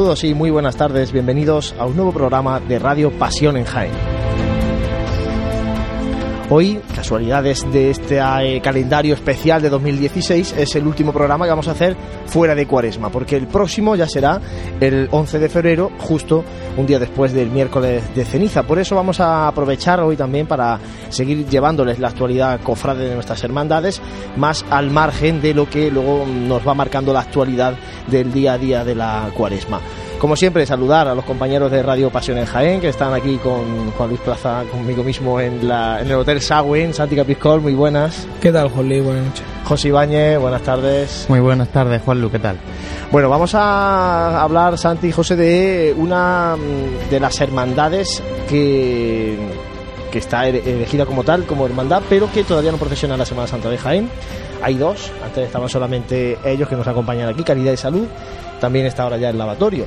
Y muy buenas tardes, bienvenidos a un nuevo programa de Radio Pasión en Jaén. Hoy, casualidades de este eh, calendario especial de 2016, es el último programa que vamos a hacer fuera de Cuaresma, porque el próximo ya será el 11 de febrero, justo un día después del miércoles de ceniza. Por eso vamos a aprovechar hoy también para seguir llevándoles la actualidad cofrade de nuestras hermandades, más al margen de lo que luego nos va marcando la actualidad del día a día de la Cuaresma. Como siempre, saludar a los compañeros de Radio Pasión en Jaén, que están aquí con Juan Luis Plaza, conmigo mismo en, la, en el Hotel Sagüen, Santi Capiscol, muy buenas. ¿Qué tal, Juan Luis? Buenas noches. José Ibáñez, buenas tardes. Muy buenas tardes, Juan Luis, ¿qué tal? Bueno, vamos a hablar, Santi y José, de una de las hermandades que, que está elegida como tal, como hermandad, pero que todavía no procesiona la Semana Santa de Jaén. Hay dos, antes estaban solamente ellos que nos acompañan aquí, Caridad y Salud, también está ahora ya el lavatorio.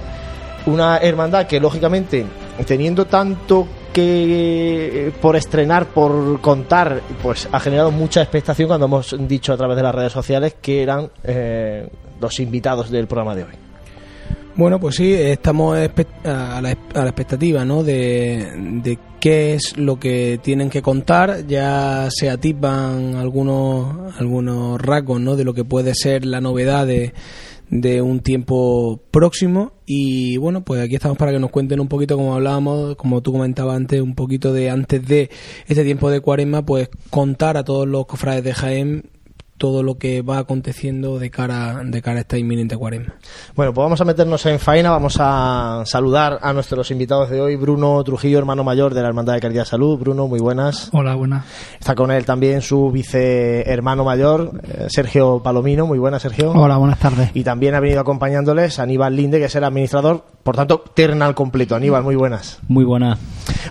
Una hermandad que, lógicamente, teniendo tanto que por estrenar, por contar, pues ha generado mucha expectación cuando hemos dicho a través de las redes sociales que eran eh, los invitados del programa de hoy. Bueno, pues sí, estamos a la, expectativa, ¿no? De, de, qué es lo que tienen que contar. Ya se atipan algunos algunos rasgos, ¿no? De lo que puede ser la novedad de de un tiempo próximo y bueno pues aquí estamos para que nos cuenten un poquito como hablábamos como tú comentabas antes un poquito de antes de este tiempo de cuaresma pues contar a todos los cofrades de Jaén todo lo que va aconteciendo de cara, de cara a esta inminente cuaresma. Bueno, pues vamos a meternos en faena, vamos a saludar a nuestros invitados de hoy, Bruno Trujillo, hermano mayor de la Hermandad de Caridad Salud. Bruno, muy buenas. Hola, buenas. Está con él también su vice hermano mayor, eh, Sergio Palomino. Muy buenas, Sergio. Hola, buenas tardes. Y también ha venido acompañándoles Aníbal Linde, que es el administrador, por tanto, ternal completo. Aníbal, muy buenas. Muy buenas.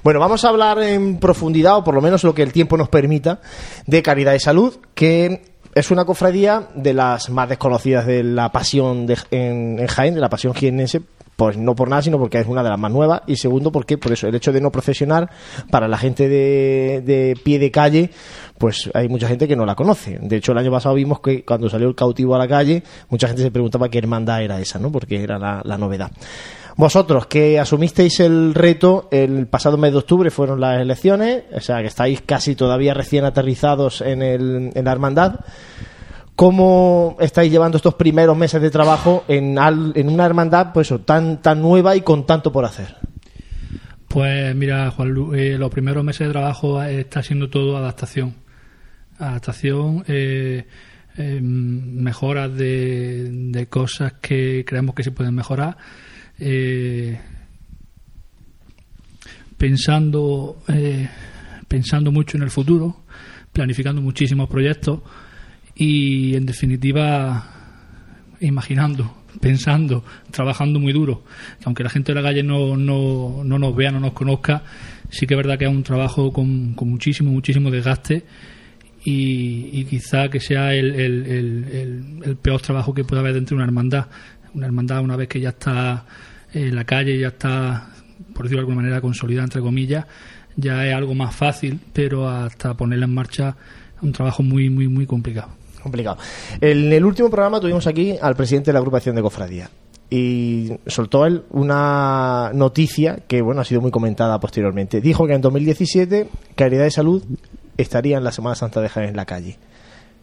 Bueno, vamos a hablar en profundidad, o por lo menos lo que el tiempo nos permita, de Caridad y Salud, que es una cofradía de las más desconocidas de la pasión de, en, Jaén, de la pasión jienense, pues no por nada, sino porque es una de las más nuevas y segundo porque por eso el hecho de no procesionar para la gente de, de, pie de calle, pues hay mucha gente que no la conoce. De hecho el año pasado vimos que cuando salió el cautivo a la calle, mucha gente se preguntaba qué hermandad era esa, ¿no? Porque era la novedad. Vosotros que asumisteis el reto el pasado mes de octubre fueron las elecciones, o sea que estáis casi todavía recién aterrizados en, el, en la hermandad. ¿Cómo estáis llevando estos primeros meses de trabajo en, en una hermandad pues tan, tan nueva y con tanto por hacer? Pues mira, Juan eh, los primeros meses de trabajo está siendo todo adaptación. Adaptación, eh, eh, mejoras de, de cosas que creemos que se pueden mejorar eh, pensando, eh, pensando mucho en el futuro, planificando muchísimos proyectos y, en definitiva, imaginando, pensando, trabajando muy duro. Aunque la gente de la calle no, no, no nos vea, no nos conozca, sí que es verdad que es un trabajo con, con muchísimo, muchísimo desgaste. Y, quizá que sea el, el, peor trabajo que pueda haber dentro de una hermandad. Una hermandad, una vez que ya está en la calle ya está, por decirlo de alguna manera, consolidada, entre comillas, ya es algo más fácil, pero hasta ponerla en marcha un trabajo muy, muy, muy complicado. Complicado. En el último programa tuvimos aquí al presidente de la agrupación de cofradía y soltó él una noticia que bueno ha sido muy comentada posteriormente. Dijo que en 2017 Caridad de Salud estaría en la Semana Santa de Jaén en la calle.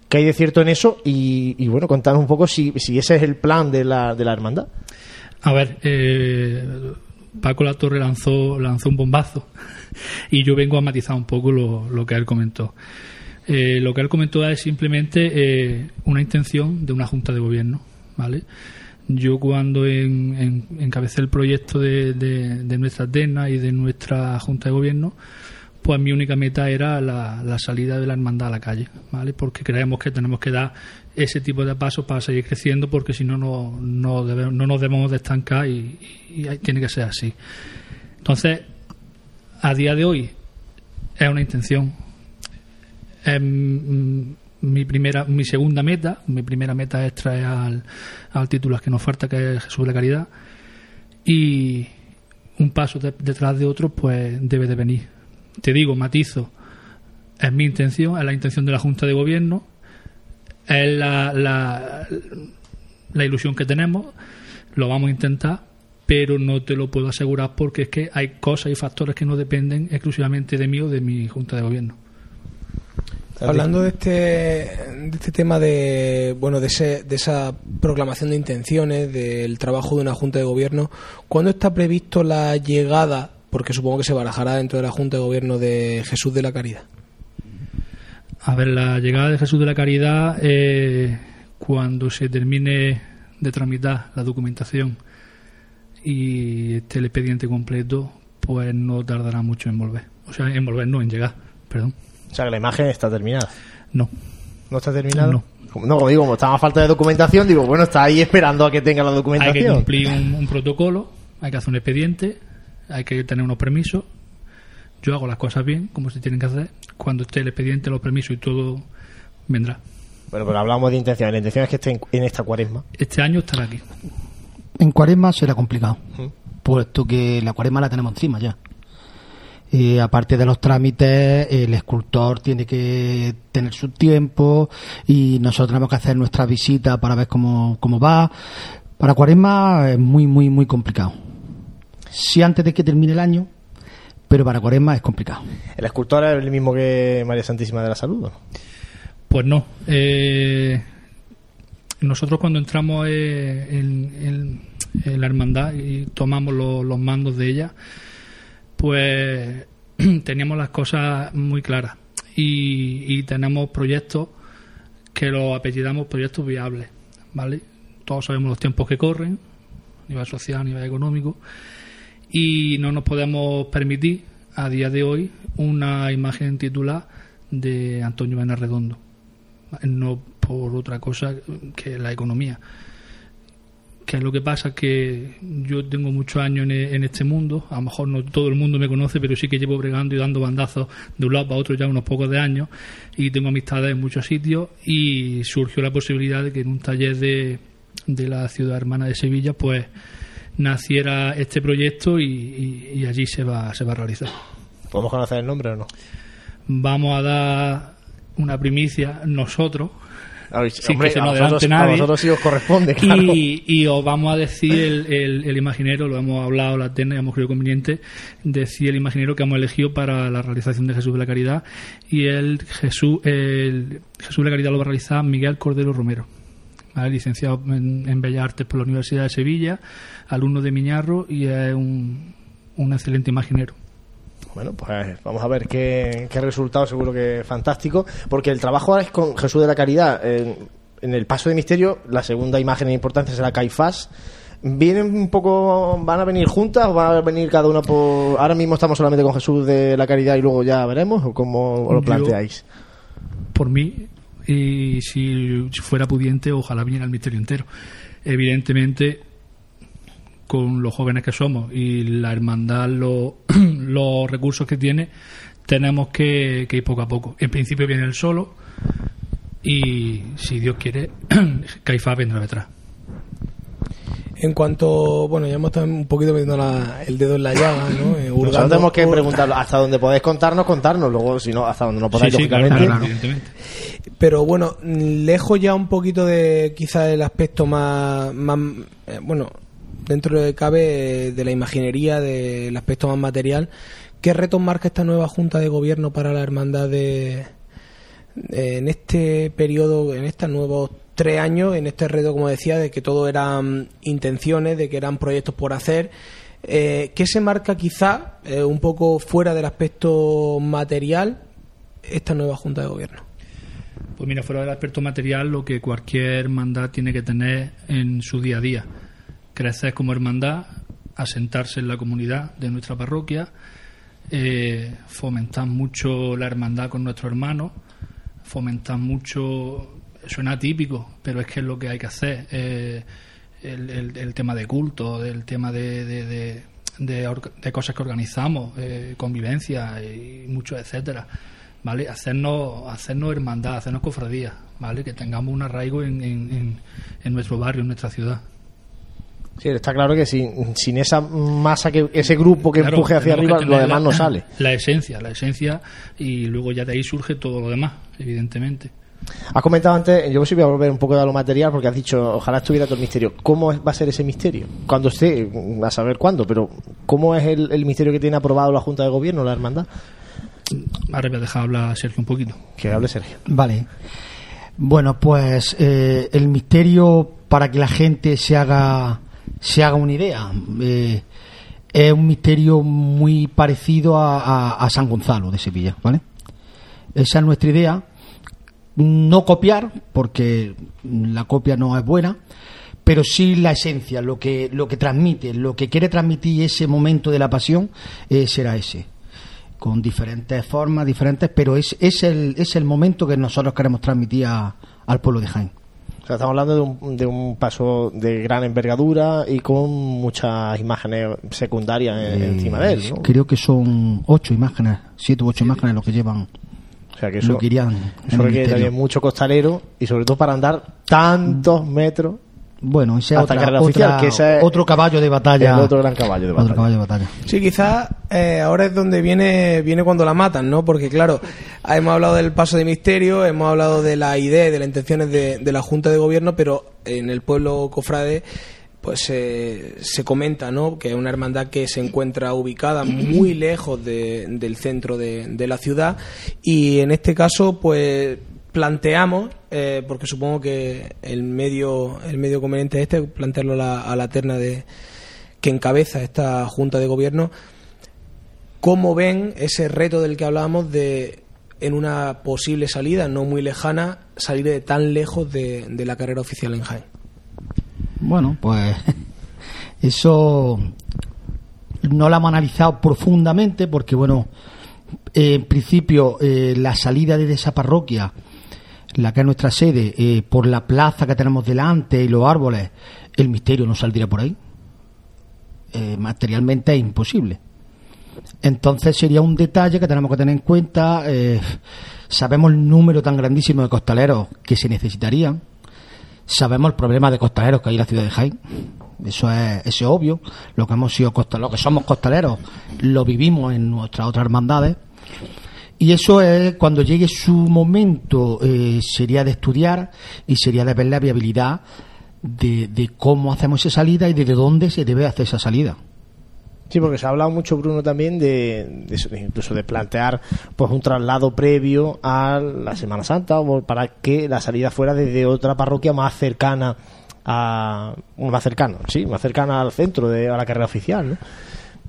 ¿Qué hay de cierto en eso? Y, bueno, contanos un poco si, si ese es el plan de la, de la hermandad. A ver, eh, Paco La Torre lanzó, lanzó un bombazo y yo vengo a matizar un poco lo, que él comentó. Eh, lo que él comentó es simplemente eh, una intención de una junta de gobierno, ¿vale? Yo cuando encabecé el proyecto de, de, nuestra DENA y de nuestra junta de gobierno, pues mi única meta era la, la, salida de la hermandad a la calle, ¿vale? Porque creemos que tenemos que dar ese tipo de pasos para seguir creciendo porque si no, no, no, no nos debemos de estancar y, tiene que ser así. Entonces, a día de hoy es una intención. Es mi primera, mi segunda meta, mi primera meta es traer al, al título que nos falta, que es Jesús de la Caridad, y un paso detrás de otro, pues debe de venir. Te digo, matizo, es mi intención, es la intención de la Junta de Gobierno, es la, la, ilusión que tenemos, lo vamos a intentar pero no te lo puedo asegurar porque es que hay cosas y factores que no dependen exclusivamente de mí o de mi Junta de Gobierno. Hablando de este, de este tema de, bueno, de, ese, de esa proclamación de intenciones, del trabajo de una Junta de Gobierno, ¿cuándo está previsto la llegada, porque supongo que se barajará dentro de la Junta de Gobierno de Jesús de la Caridad? A ver, la llegada de Jesús de la Caridad, eh, cuando se termine de tramitar la documentación y esté el expediente completo, pues no tardará mucho en volver. O sea, en volver, no, en llegar, perdón. O sea, que la imagen está terminada. No. ¿No está terminada? No. Como- No, como digo, como estaba a falta de documentación, digo, bueno, está ahí esperando a que tenga la Hay que documentación. cumplir un, un protocolo, hay que hacer un expediente, hay que tener unos permisos. Yo hago las cosas bien, como se tienen que hacer. Cuando esté el expediente, los permisos y todo, vendrá. Bueno, pero hablamos de intención. La intención es que esté en, en esta cuaresma. Este año estará aquí. En cuaresma será complicado, puesto que la cuaresma la tenemos encima ya. Eh, aparte de los trámites, el escultor tiene que tener su tiempo y nosotros tenemos que hacer nuestra visita para ver cómo, cómo va. Para cuaresma es muy, muy, muy complicado. Sí antes de que termine el año, pero para cuaresma es complicado. ¿El escultor es el mismo que María Santísima de la Salud? o no? Pues no. Eh, nosotros cuando entramos eh, en, en- en la hermandad y tomamos lo- los mandos de ella, pues teníamos las cosas muy claras y, y tenemos proyectos que los apellidamos proyectos viables, ¿vale? Todos sabemos los tiempos que corren, a nivel social, a nivel económico, y no nos podemos permitir a día de hoy una imagen titular de Antonio Bena Redondo no por otra cosa que la economía. Que es lo que pasa que yo tengo muchos años e- en este mundo, a lo mejor no todo el mundo me conoce, pero sí que llevo bregando y dando bandazos de un lado para otro ya unos pocos de años. Y tengo amistades en muchos sitios y surgió la posibilidad de que en un taller de, de la ciudad hermana de Sevilla pues naciera este proyecto y, y- y allí se va, se va a realizar ¿Podemos conocer el nombre o no? vamos a dar una primicia nosotros A ver, Sin hombre, que se a nos vosotros, adelante a nadie. vosotros sí os corresponde, claro. y, y os vamos a decir el, el, el imaginero, lo hemos hablado la tena y hemos creído conveniente decir el imaginero que hemos elegido para la realización de Jesús de la Caridad y el Jesús, el Jesús de la Caridad lo va a realizar Miguel Cordero Romero. ¿Vale? licenciado en, en Bellas Artes por la Universidad de Sevilla, alumno de Miñarro y es un, un excelente imaginero. Bueno, pues vamos a ver qué, qué resultado, seguro que fantástico, porque el trabajo ahora es con Jesús de la Caridad. En, en el paso de misterio, la segunda imagen de importancia será Caifás. ¿Vienen un poco, van a venir juntas o van a venir cada una por... Ahora mismo estamos solamente con Jesús de la Caridad y luego ya veremos o cómo lo Yo- planteáis? por mí y si fuera pudiente ojalá viniera el misterio entero. Evidentemente con los jóvenes que somos y la hermandad lo- los recursos que tiene tenemos que, que ir poco a poco. En principio viene el solo y si Dios quiere Caifás vendrá detrás En cuanto, bueno, ya hemos estado un poquito metiendo la- el dedo en la llaga, ¿no? Eh, Nosotros tenemos que hur- preguntar hasta donde podéis contarnos, contarnos, luego si no, hasta donde no podáis, Sí, lógicamente. claro, evidentemente Pero bueno, lejos ya un poquito de quizá el aspecto más, más eh, bueno, dentro de cabe eh, de la imaginería, del aspecto más material, ¿qué retos marca esta nueva Junta de Gobierno para la hermandad de, de- en este periodo, en estos nuevos tres años, en este reto, como decía, de que todo eran intenciones, de que eran proyectos por hacer? Eh, ¿Qué se marca quizá eh, un poco fuera del aspecto material esta nueva Junta de Gobierno? Pues mira, fuera del aspecto material, lo que cualquier hermandad tiene que tener en su día a día. Crecer como hermandad, asentarse en la comunidad de nuestra parroquia, eh, fomentar mucho la hermandad con nuestros hermanos, fomentar mucho, suena típico, pero es que es lo que hay que hacer. eh, el, el- el tema de culto, el tema de, de, de- de cosas que organizamos, eh, convivencia y mucho, etcétera. ¿Vale? Hacernos, hacernos hermandad, hacernos cofradía, ¿vale? Que tengamos un arraigo en, en, en- en nuestro barrio, en nuestra ciudad. Sí, está claro que sin, sin esa masa, que ese grupo que Claro, empuje hacia arriba, lo demás la- no sale. La esencia, la esencia, y luego ya de ahí surge todo lo demás, evidentemente. Has comentado antes, yo sí voy a volver un poco a lo material porque has dicho, ojalá estuviera todo el misterio. ¿Cómo es- va a ser ese misterio? Cuando esté, a saber cuándo, pero ¿cómo es el, el misterio que tiene aprobado la Junta de Gobierno, la hermandad? Ahora voy a dejar hablar a Sergio un poquito. Que hable Sergio. Vale. Bueno, pues eh, el misterio para que la gente se haga se haga una idea eh, es un misterio muy parecido a, a- a San Gonzalo de Sevilla, ¿vale? Esa es nuestra idea. No copiar, porque la copia no es buena, pero sí la esencia, lo que lo que transmite, lo que quiere transmitir ese momento de la pasión eh, será ese con diferentes formas, diferentes, pero es, es, el, es el momento que nosotros queremos transmitir a- al pueblo de Jaén. O sea, estamos hablando de un, de un paso de gran envergadura y con muchas imágenes secundarias Eh, encima de él, ¿no? Creo que son ocho imágenes, siete u ocho imágenes lo que llevan, O sea, que eso, requiere misterio. también mucho costalero y sobre todo para andar tantos metros Bueno, ese es hasta otra- carrera oficial, otra- que ese es otro caballo de batalla. el otro gran caballo de Otro batalla. caballo de batalla. Sí, quizás eh, ahora es donde viene viene cuando la matan, ¿no? Porque claro, hemos hablado del paso de misterio, hemos hablado de la idea y de las intenciones de, de la Junta de Gobierno, pero en el pueblo cofrade pues eh, se comenta, ¿no? Que es una hermandad que se encuentra ubicada muy lejos de- del centro de, la ciudad y en este caso pues planteamos, eh, porque supongo que el medio el medio conveniente es este, plantearlo a la, a la terna de que encabeza esta Junta de Gobierno, ¿cómo ven ese reto del que hablábamos de, en una posible salida no muy lejana, salir de tan lejos de, de la carrera oficial en Jaén? Bueno, pues eso no lo hemos analizado profundamente porque, bueno, eh, en principio eh, la salida de esa parroquia, la que es nuestra sede, eh, por la plaza que tenemos delante y los árboles, el misterio no saldría por ahí. Materialmente es imposible. Entonces sería un detalle que tenemos que tener en cuenta. sabemos el número tan grandísimo de costaleros que se necesitarían. Sabemos el problema de costaleros que hay en la ciudad de Jaén. Eso es, eso es obvio. Lo que hemos sido costa- lo que somos costaleros lo vivimos en nuestras otras hermandades. Y eso es cuando llegue su momento eh, sería de estudiar y sería de ver la viabilidad de cómo hacemos esa salida y de dónde se debe hacer esa salida. Sí, porque se ha hablado mucho, Bruno, también de, incluso de plantear pues un traslado previo a la Semana Santa o para que la salida fuera desde otra parroquia más cercana a más cercana, sí, más cercana al centro de a la carrera oficial.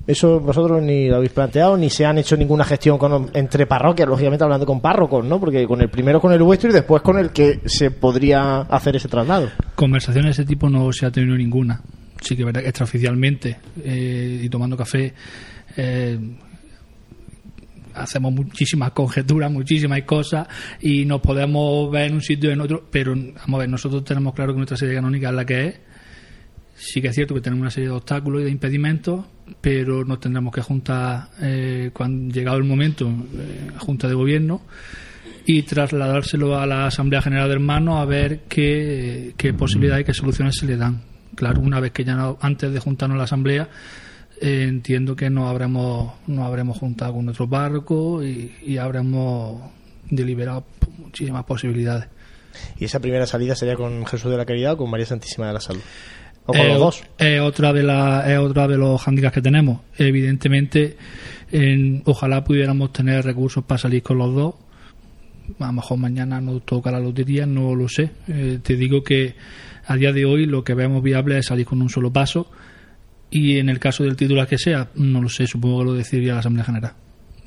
Eso vosotros ni lo habéis planteado ni se han hecho ninguna gestión con, entre parroquias, lógicamente hablando con párrocos, ¿no? Porque con el primero con el vuestro y después con el que se podría hacer ese traslado. Conversaciones de ese tipo no se ha tenido ninguna. Sí que verdad extraoficialmente eh, y tomando café eh, hacemos muchísimas conjeturas, muchísimas cosas y nos podemos ver en un sitio o en otro, pero vamos a ver, nosotros tenemos claro que nuestra serie canónica es la que es. Sí que es cierto que tenemos una serie de obstáculos y de impedimentos, pero nos tendremos que juntar eh, cuando llegado el momento, eh, junta de gobierno, y trasladárselo a la Asamblea General de Hermanos a ver qué, qué posibilidades y qué soluciones se le dan. Claro, una vez que ya no- antes de juntarnos a la Asamblea, eh, entiendo que nos habremos, nos habremos juntado con nuestro barco y, y habremos deliberado muchísimas posibilidades. Y esa primera salida sería con Jesús de la Caridad o con María Santísima de la Salud. O con Eh, los dos. Es otra de la, es otra de los handicaps que tenemos. Evidentemente, en- ojalá pudiéramos tener recursos para salir con los dos. A lo mejor mañana nos toca la lotería, no lo sé. Eh, te digo que a día de hoy lo que vemos viable es salir con un solo paso. Y en el caso del titular que sea, no lo sé, supongo que lo decidiría la Asamblea General.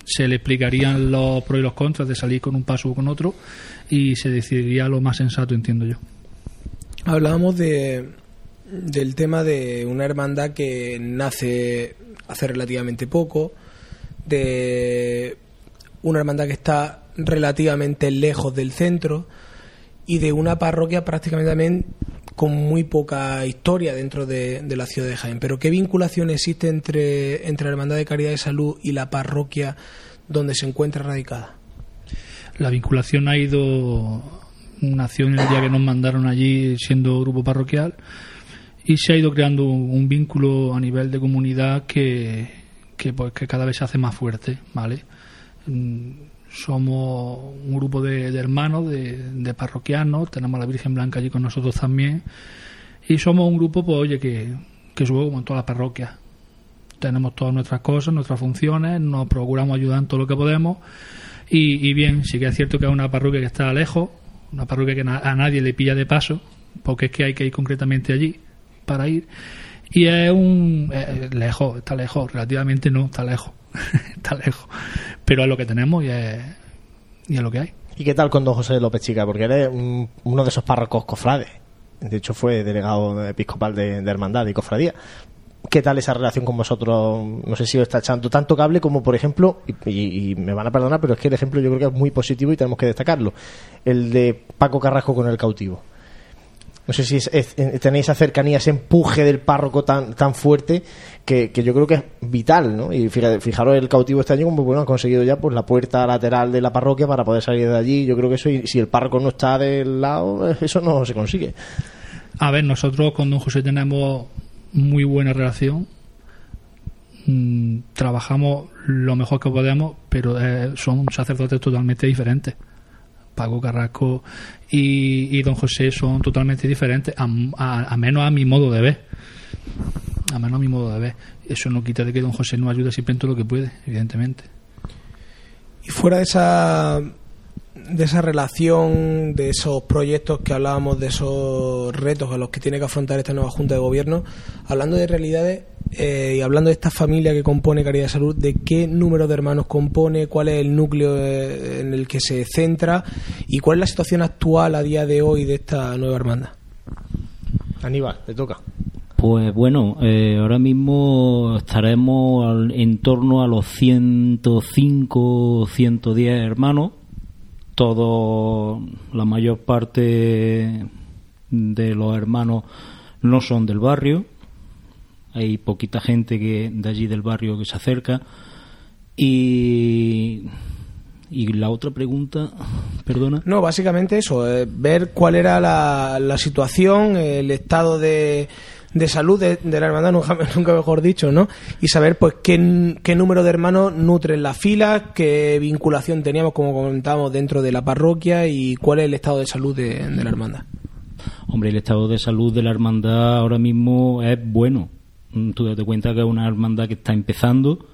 Se le explicarían los pros y los contras de salir con un paso o con otro y se decidiría lo más sensato, entiendo yo. Hablábamos de, del tema de una hermandad que nace hace relativamente poco, de una hermandad que está relativamente lejos del centro y de una parroquia prácticamente también con muy poca historia dentro de, la ciudad de Jaén. Pero ¿qué vinculación existe entre, entre la Hermandad de Caridad de Salud y la parroquia donde se encuentra radicada? La vinculación ha ido, nació en el día que nos mandaron allí siendo grupo parroquial y se ha ido creando un, vínculo a nivel de comunidad que, que, pues, que cada vez se hace más fuerte, ¿vale? Somos un grupo de, hermanos, de, parroquianos, tenemos a la Virgen Blanca allí con nosotros también, y somos un grupo, pues oye, que, que sube como en todas las parroquias. Tenemos todas nuestras cosas, nuestras funciones, nos procuramos ayudar en todo lo que podemos, y, bien, sí que es cierto que es una parroquia que está lejos, una parroquia que a nadie le pilla de paso, porque es que hay que ir concretamente allí para ir, y es un... lejos, está lejos, relativamente no, está lejos está lejos. Pero es lo que tenemos y es, es lo que hay. ¿Y qué tal con don José López Chica? Porque eres uno de esos párrocos cofrades. De hecho, fue delegado episcopal de, Hermandad y Cofradía. ¿Qué tal esa relación con vosotros? No sé si os está echando tanto cable como, por ejemplo, y, me van a perdonar, pero es que el ejemplo yo creo que es muy positivo y tenemos que destacarlo, el de Paco Carrasco con el cautivo. No sé si tenéis esa cercanía, ese empuje del párroco tan fuerte que, yo creo que es vital, ¿no? Y fijaros el cautivo este año, como bueno, han conseguido ya pues la puerta lateral de la parroquia para poder salir de allí. Yo creo que eso, y si el párroco no está del lado, eso no se consigue. A ver, nosotros con don José tenemos muy buena relación. Mm, trabajamos lo mejor que podemos, pero eh, son sacerdotes totalmente diferentes. Paco Carrasco y, Don José son totalmente diferentes, a, menos a mi modo de ver. A menos a mi modo de ver. Eso no quita de que Don José nos ayude siempre en todo lo que puede, evidentemente. Y fuera de esa de esa relación, de esos proyectos que hablábamos, de esos retos a los que tiene que afrontar esta nueva Junta de Gobierno, hablando de realidades eh, y hablando de esta familia que compone Caridad de Salud, ¿de qué número de hermanos compone? ¿Cuál es el núcleo eh, en el que se centra? ¿Y cuál es la situación actual a día de hoy de esta nueva hermandad? Aníbal, te toca. Pues bueno, eh, ahora mismo estaremos en torno a los 105, 110 hermanos. Todo, la mayor parte de los hermanos no son del barrio, hay poquita gente que de allí del barrio que se acerca. Y y la otra pregunta, perdona. No, básicamente eso, eh, ver cuál era la situación, el estado de, de salud de, la hermandad, nunca, mejor dicho, ¿no? Y saber, pues, qué, qué número de hermanos nutren la fila, qué vinculación teníamos, como comentábamos, dentro de la parroquia y cuál es el estado de salud de, la hermandad. Hombre, el estado de salud de la hermandad ahora mismo es bueno. Mm, tú te cuenta que es una hermandad que está empezando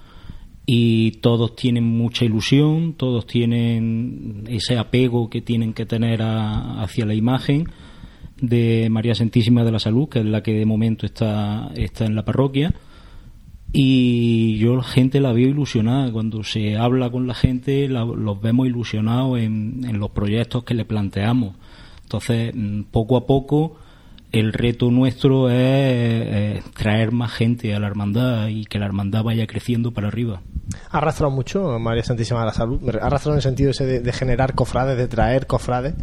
y todos tienen mucha ilusión, todos tienen ese apego que tienen que tener hacia la imagen de María Santísima de la Salud, que es la que de momento está, está en la parroquia. Y yo la gente la veo ilusionada. Cuando se habla con la gente, los vemos ilusionados en, en los proyectos que le planteamos. Entonces, mm, poco a poco, el reto nuestro es, traer más gente a la hermandad y que la hermandad vaya creciendo para arriba. ¿Ha arrastrado mucho María Santísima de la Salud? ¿Ha arrastrado en el sentido ese de generar cofrades, de traer cofrades?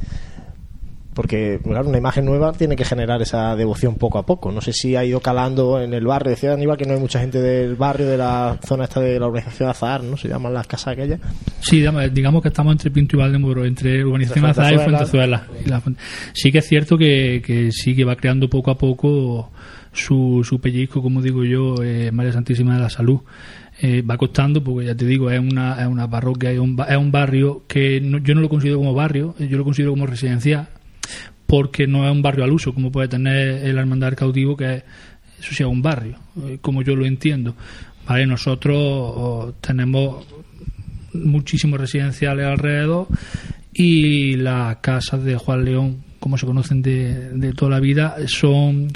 Porque claro, una imagen nueva tiene que generar esa devoción poco a poco. No sé si ha ido calando en el barrio. Decía Aníbal que no hay mucha gente del barrio, de la zona esta de la organización Azar, ¿no? Se llaman las casas aquellas. Sí, digamos que estamos entre Pinto y Valdemoro, entre urbanización Azar y Fuentezuela. Sí que es cierto que, que sí que va creando poco a poco su, su pellizco, como digo yo, eh, María Santísima de la Salud. Eh, va costando porque ya te digo es una, es una parroquia es un, es un barrio que yo no lo considero como barrio yo lo considero como residencial porque no es un barrio al uso, como puede tener el hermandad cautivo, que eso sea un barrio, eh, como yo lo entiendo. Vale, nosotros tenemos muchísimos residenciales alrededor y las casas de Juan León, como se conocen de, toda la vida, son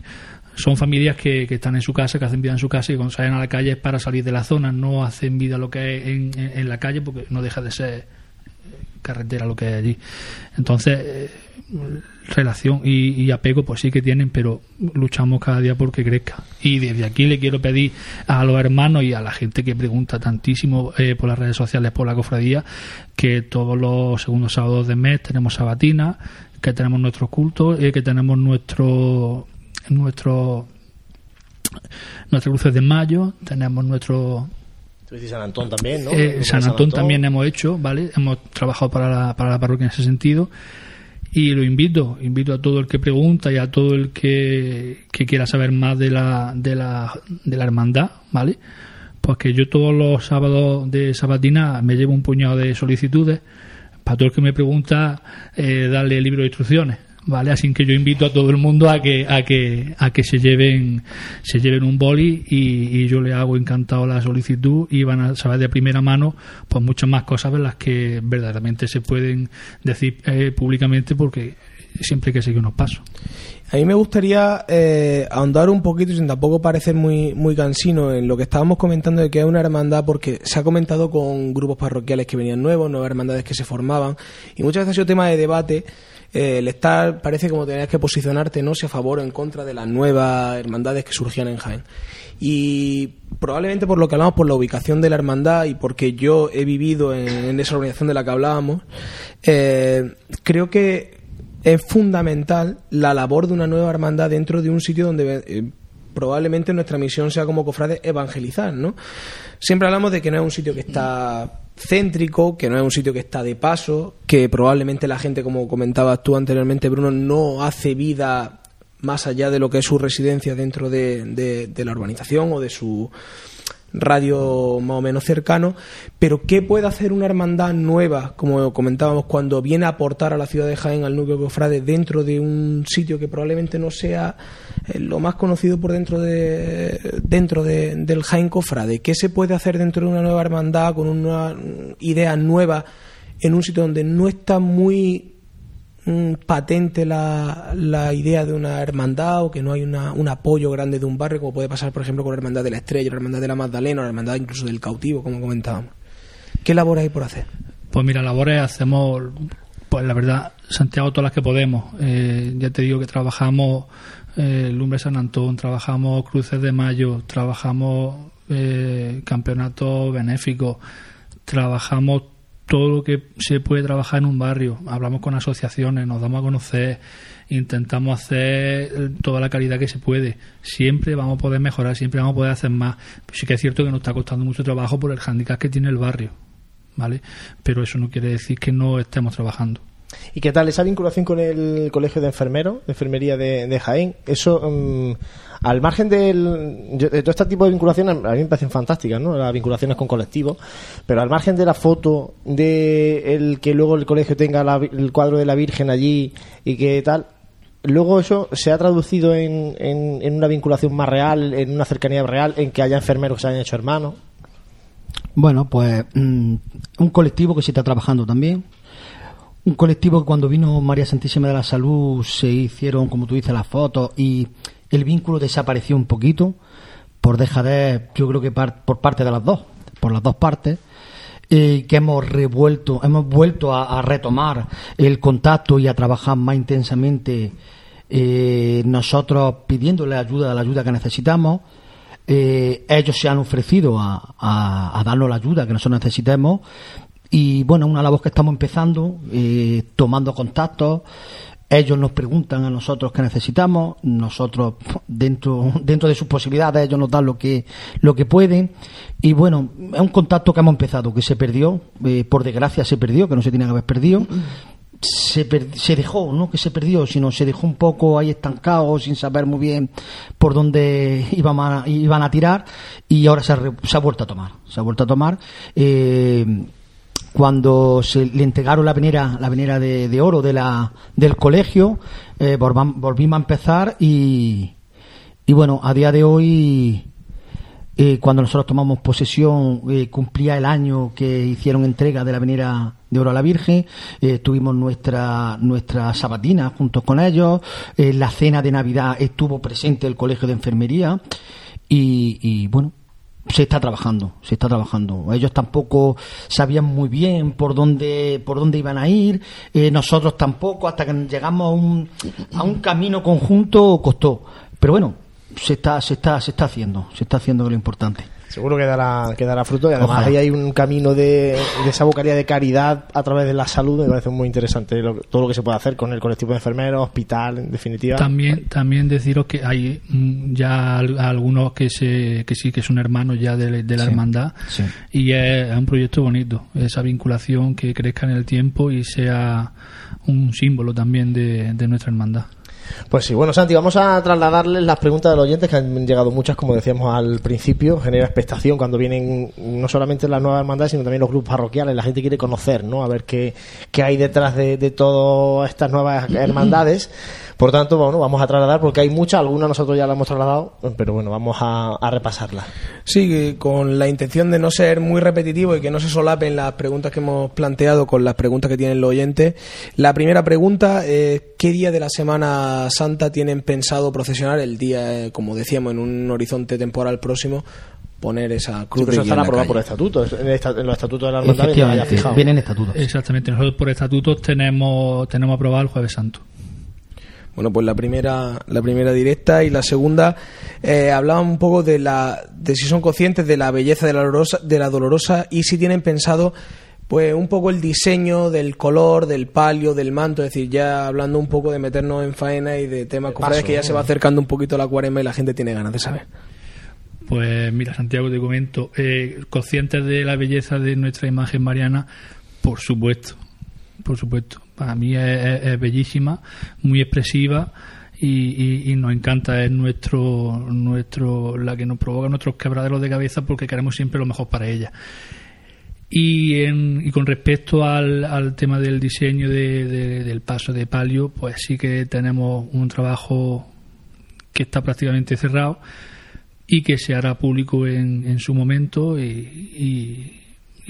son familias que, están en su casa, que hacen vida en su casa y cuando salen a la calle es para salir de la zona, no hacen vida lo que es en, en la calle porque no deja de ser carretera lo que hay allí. Entonces, eh, relación y, apego pues sí que tienen, pero luchamos cada día porque crezca. Y desde aquí le quiero pedir a los hermanos y a la gente que pregunta tantísimo eh, por las redes sociales, por la cofradía, que todos los segundos sábados de mes tenemos sabatina, que tenemos nuestros cultos, y eh, que tenemos nuestro nuestro nuestras cruces de mayo, tenemos nuestro San Antón también, ¿no? Eh, San, Antón también hemos hecho, ¿vale? Hemos trabajado para la, para la parroquia en ese sentido. Y lo invito, invito a todo el que pregunta y a todo el que, quiera saber más de la, de la, de la hermandad, ¿vale? Pues que yo todos los sábados de sabatina me llevo un puñado de solicitudes para todo el que me pregunta eh, darle el libro de instrucciones vale así que yo invito a todo el mundo a que a que a que se lleven se lleven un boli y, yo le hago encantado la solicitud y van a saber de primera mano pues muchas más cosas de las que verdaderamente se pueden decir eh, públicamente porque siempre hay que seguir unos pasos. A mí me gustaría eh, ahondar un poquito, sin tampoco parecer muy, muy cansino, en lo que estábamos comentando de que es una hermandad, porque se ha comentado con grupos parroquiales que venían nuevos, nuevas hermandades que se formaban, y muchas veces ha sido tema de debate eh, el estar parece como tenías que posicionarte no si a favor o en contra de las nuevas hermandades que surgían en Jaén y probablemente por lo que hablamos por la ubicación de la hermandad y porque yo he vivido en, esa organización de la que hablábamos eh, creo que es fundamental la labor de una nueva hermandad dentro de un sitio donde eh, probablemente nuestra misión sea como cofrades evangelizar, ¿no? Siempre hablamos de que no es un sitio que está céntrico, que no es un sitio que está de paso, que probablemente la gente, como comentabas tú anteriormente, Bruno, no hace vida más allá de lo que es su residencia dentro de, de la urbanización o de su radio más o menos cercano, pero ¿qué puede hacer una hermandad nueva, como comentábamos, cuando viene a aportar a la ciudad de Jaén, al núcleo cofrade, dentro de un sitio que probablemente no sea eh, lo más conocido por dentro de dentro de, del Jaén cofrade? ¿Qué se puede hacer dentro de una nueva hermandad con una idea nueva en un sitio donde no está muy patente la, la, idea de una hermandad o que no hay una, un apoyo grande de un barrio, como puede pasar, por ejemplo, con la Hermandad de la Estrella, la Hermandad de la Magdalena, la Hermandad incluso del Cautivo, como comentábamos. ¿Qué labores hay por hacer? Pues mira, labores hacemos, pues la verdad, Santiago, todas las que podemos. Eh, ya te digo que trabajamos eh, Lumbre San Antón, trabajamos Cruces de Mayo, trabajamos eh, campeonatos benéficos, trabajamos todo lo que se puede trabajar en un barrio. Hablamos con asociaciones, nos damos a conocer, intentamos hacer toda la calidad que se puede. Siempre vamos a poder mejorar, siempre vamos a poder hacer más. Pero sí que es cierto que nos está costando mucho trabajo por el handicap que tiene el barrio, ¿vale? Pero eso no quiere decir que no estemos trabajando. ¿Y qué tal esa vinculación con el Colegio de Enfermeros, de Enfermería de, Jaén? Eso, mm, al margen del, de todo este tipo de vinculaciones, a mí me parecen fantásticas, ¿no? Las vinculaciones con colectivos, pero al margen de la foto, de el que luego el colegio tenga el cuadro de la Virgen allí y que tal, luego eso se ha traducido en, en, una vinculación más real, en una cercanía real, en que haya enfermeros que se hayan hecho hermanos. Bueno, pues mm, un colectivo que se está trabajando también un colectivo que cuando vino María Santísima de la Salud se hicieron, como tú dices, las fotos y el vínculo desapareció un poquito por dejadez, yo creo que por parte de las dos, por las dos partes. Eh, que hemos revuelto, hemos vuelto a, retomar el contacto y a trabajar más intensamente eh, nosotros pidiéndole ayuda, la ayuda que necesitamos. Eh, ellos se han ofrecido a, a, darnos la ayuda que nosotros necesitemos y bueno, una labor que estamos empezando, eh, tomando contactos. Ellos nos preguntan a nosotros qué necesitamos, nosotros dentro dentro de sus posibilidades ellos nos dan lo que lo que pueden y bueno es un contacto que hemos empezado que se perdió, eh, por desgracia se perdió, que no se tiene que haber perdido, se, se dejó, no que se perdió, sino se dejó un poco ahí estancado, sin saber muy bien por dónde iban a, iban a tirar, y ahora se ha, se vuelto a tomar. Se ha vuelto a tomar. Eh, cuando se le entregaron la venera, la venera de, oro de la, del colegio, eh, volvimos a empezar y, y bueno, a día de hoy, eh, cuando nosotros tomamos posesión, eh, cumplía el año que hicieron entrega de la venera de oro a la Virgen, tuvimos nuestra, nuestra sabatina juntos con ellos, la cena de Navidad estuvo presente el colegio de enfermería y, y bueno, se está trabajando, se está trabajando. Ellos tampoco sabían muy bien por dónde, por dónde iban a ir, eh, nosotros tampoco, hasta que llegamos a un, a un camino conjunto costó. Pero bueno, se está, se está, se está haciendo, se está haciendo lo importante. Seguro que dará, que dará fruto y además ahí hay un camino de, de, esa vocalía de caridad a través de la salud, me parece muy interesante todo lo que se puede hacer con el colectivo de enfermeros, hospital, en definitiva. También, también deciros que hay mm, ya algunos que se, que sí que son hermanos ya de, la hermandad y es, un proyecto bonito, esa vinculación que crezca en el tiempo y sea un símbolo también de, de nuestra hermandad. Pues sí, bueno, Santi, vamos a trasladarles las preguntas de los oyentes, que han llegado muchas, como decíamos al principio, genera expectación cuando vienen no solamente las nuevas hermandades, sino también los grupos parroquiales, la gente quiere conocer, ¿no? A ver qué, qué hay detrás de, de todas estas nuevas hermandades. Por tanto, bueno, vamos a trasladar, porque hay muchas, algunas nosotros ya las hemos trasladado, pero bueno, vamos a, a repasarlas. Sí, que con la intención de no ser muy repetitivo y que no se solapen las preguntas que hemos planteado con las preguntas que tienen los oyentes. La primera pregunta es, ¿qué día de la Semana Santa tienen pensado procesionar? El día, eh, como decíamos, en un horizonte temporal próximo, poner esa cruz Eso de guía están aprobados por estatutos, en, esta- en los estatutos de la hermandad Efectivamente, fijado. vienen estatutos. Exactamente, nosotros por estatutos tenemos, tenemos aprobado el Jueves Santo. Bueno, pues la primera, la primera directa y la segunda eh, hablaban un poco de la, de si son conscientes de la belleza de la dolorosa, de la dolorosa y si tienen pensado pues un poco el diseño del color, del palio, del manto, es decir, ya hablando un poco de meternos en faena y de temas cofrades que ya se va acercando un poquito la cuaresma y la gente tiene ganas de saber. Pues mira, Santiago, te comento, eh, conscientes de la belleza de nuestra imagen mariana, por supuesto, por supuesto. Para mí es, es- bellísima, muy expresiva y, nos encanta, es nuestro, nuestro, la que nos provoca nuestros quebraderos de cabeza porque queremos siempre lo mejor para ella. Y, en- y con respecto al, al tema del diseño de- del paso de palio, pues sí que tenemos un trabajo que está prácticamente cerrado y que se hará público en, en su momento y,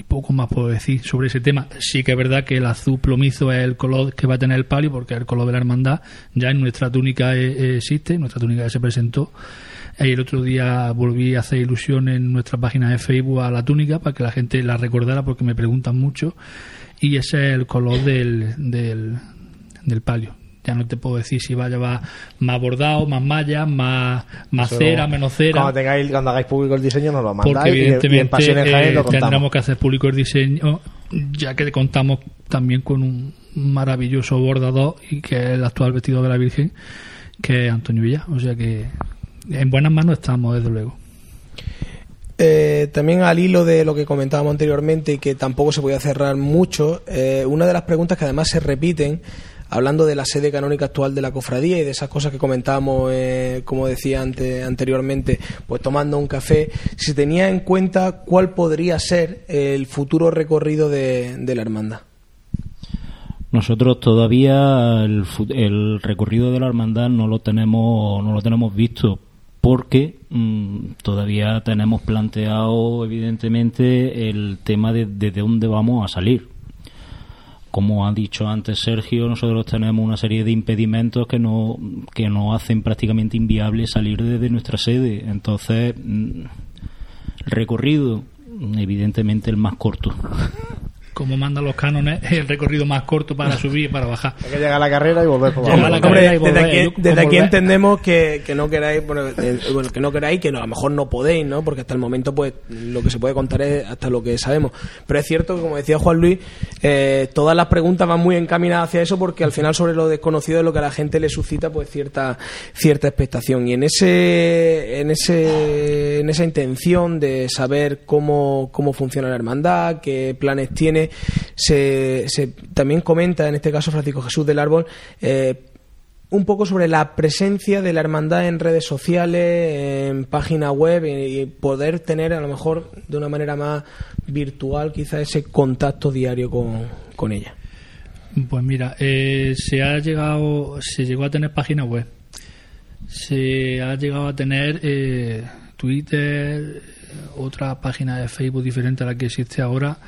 poco más puedo decir sobre ese tema. Sí que es verdad que el azul plomizo es el color que va a tener el palio porque es el color de la hermandad. Ya en nuestra túnica eh, existe, nuestra túnica ya se presentó. Y el otro día volví a hacer ilusión en nuestra página de Facebook a la túnica para que la gente la recordara porque me preguntan mucho. Y ese es el color del, del palio. Ya no te puedo decir si va a llevar más bordado, más malla, más, más Eso, cera, menos cera. Cuando, tengáis, cuando hagáis público el diseño, nos lo Porque mandáis y- en evidentemente Pasión en Jaén eh, lo tendremos que hacer público el diseño, ya que contamos también con un maravilloso bordador y que es el actual vestido de la Virgen, que es Antonio Villa. O sea que en buenas manos estamos, desde luego. Eh, también al hilo de lo que comentábamos anteriormente y que tampoco se podía cerrar mucho, eh, una de las preguntas que además se repiten, hablando de la sede canónica actual de la cofradía y de esas cosas que comentábamos, eh, como decía ante- anteriormente, pues tomando un café, si tenía en cuenta cuál podría ser el futuro recorrido de, de la hermandad. Nosotros todavía el, recorrido de la hermandad no lo tenemos no lo tenemos visto porque mm, todavía tenemos planteado evidentemente el tema de de dónde vamos a salir. Como ha dicho antes Sergio, nosotros tenemos una serie de impedimentos que no que nos hacen prácticamente inviable salir desde nuestra sede. Entonces, mm, el recorrido, evidentemente el más corto. Como mandan los cánones, es el recorrido más corto para subir y para bajar. Hay que llegar a la carrera y volver por Llegar a abajo. la Hombre, carrera y desde volver. aquí, Yo, desde como aquí volver- entendemos que, que no queráis, bueno, eh, bueno, que no queráis, que no, a lo mejor no podéis, ¿no? Porque hasta el momento, pues, lo que se puede contar es hasta lo que sabemos. Pero es cierto que, como decía Juan Luis, eh, todas las preguntas van muy encaminadas hacia eso, porque al final sobre lo desconocido es lo que a la gente le suscita, pues, cierta, cierta expectación. Y en ese, en ese, en esa intención de saber cómo, cómo funciona la hermandad, qué planes tiene, se, también comenta, en este caso Francisco Jesús del Árbol, eh, un poco sobre la presencia de la hermandad en redes sociales, en página web y, y poder tener a lo mejor de una manera más virtual quizá ese contacto diario con, con ella. Pues mira, eh, se ha llegado, se llegó a tener página web, se ha llegado a tener eh, Twitter, otra página de Facebook diferente a la que existe ahora.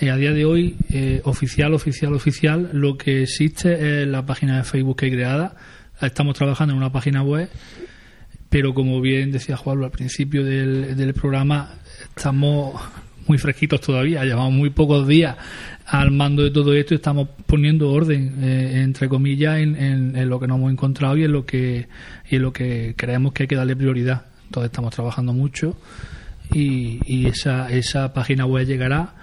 Eh, a día de hoy, eh, oficial, oficial, oficial, lo que existe es la página de Facebook que hay creada. Estamos trabajando en una página web, pero como bien decía Juan al principio del, programa, estamos muy fresquitos todavía, llevamos muy pocos días al mando de todo esto y estamos poniendo orden, eh, entre comillas, en, en- en lo que nos hemos encontrado y en lo que y en lo que creemos que hay que darle prioridad. Entonces estamos trabajando mucho y, y esa, esa página web llegará.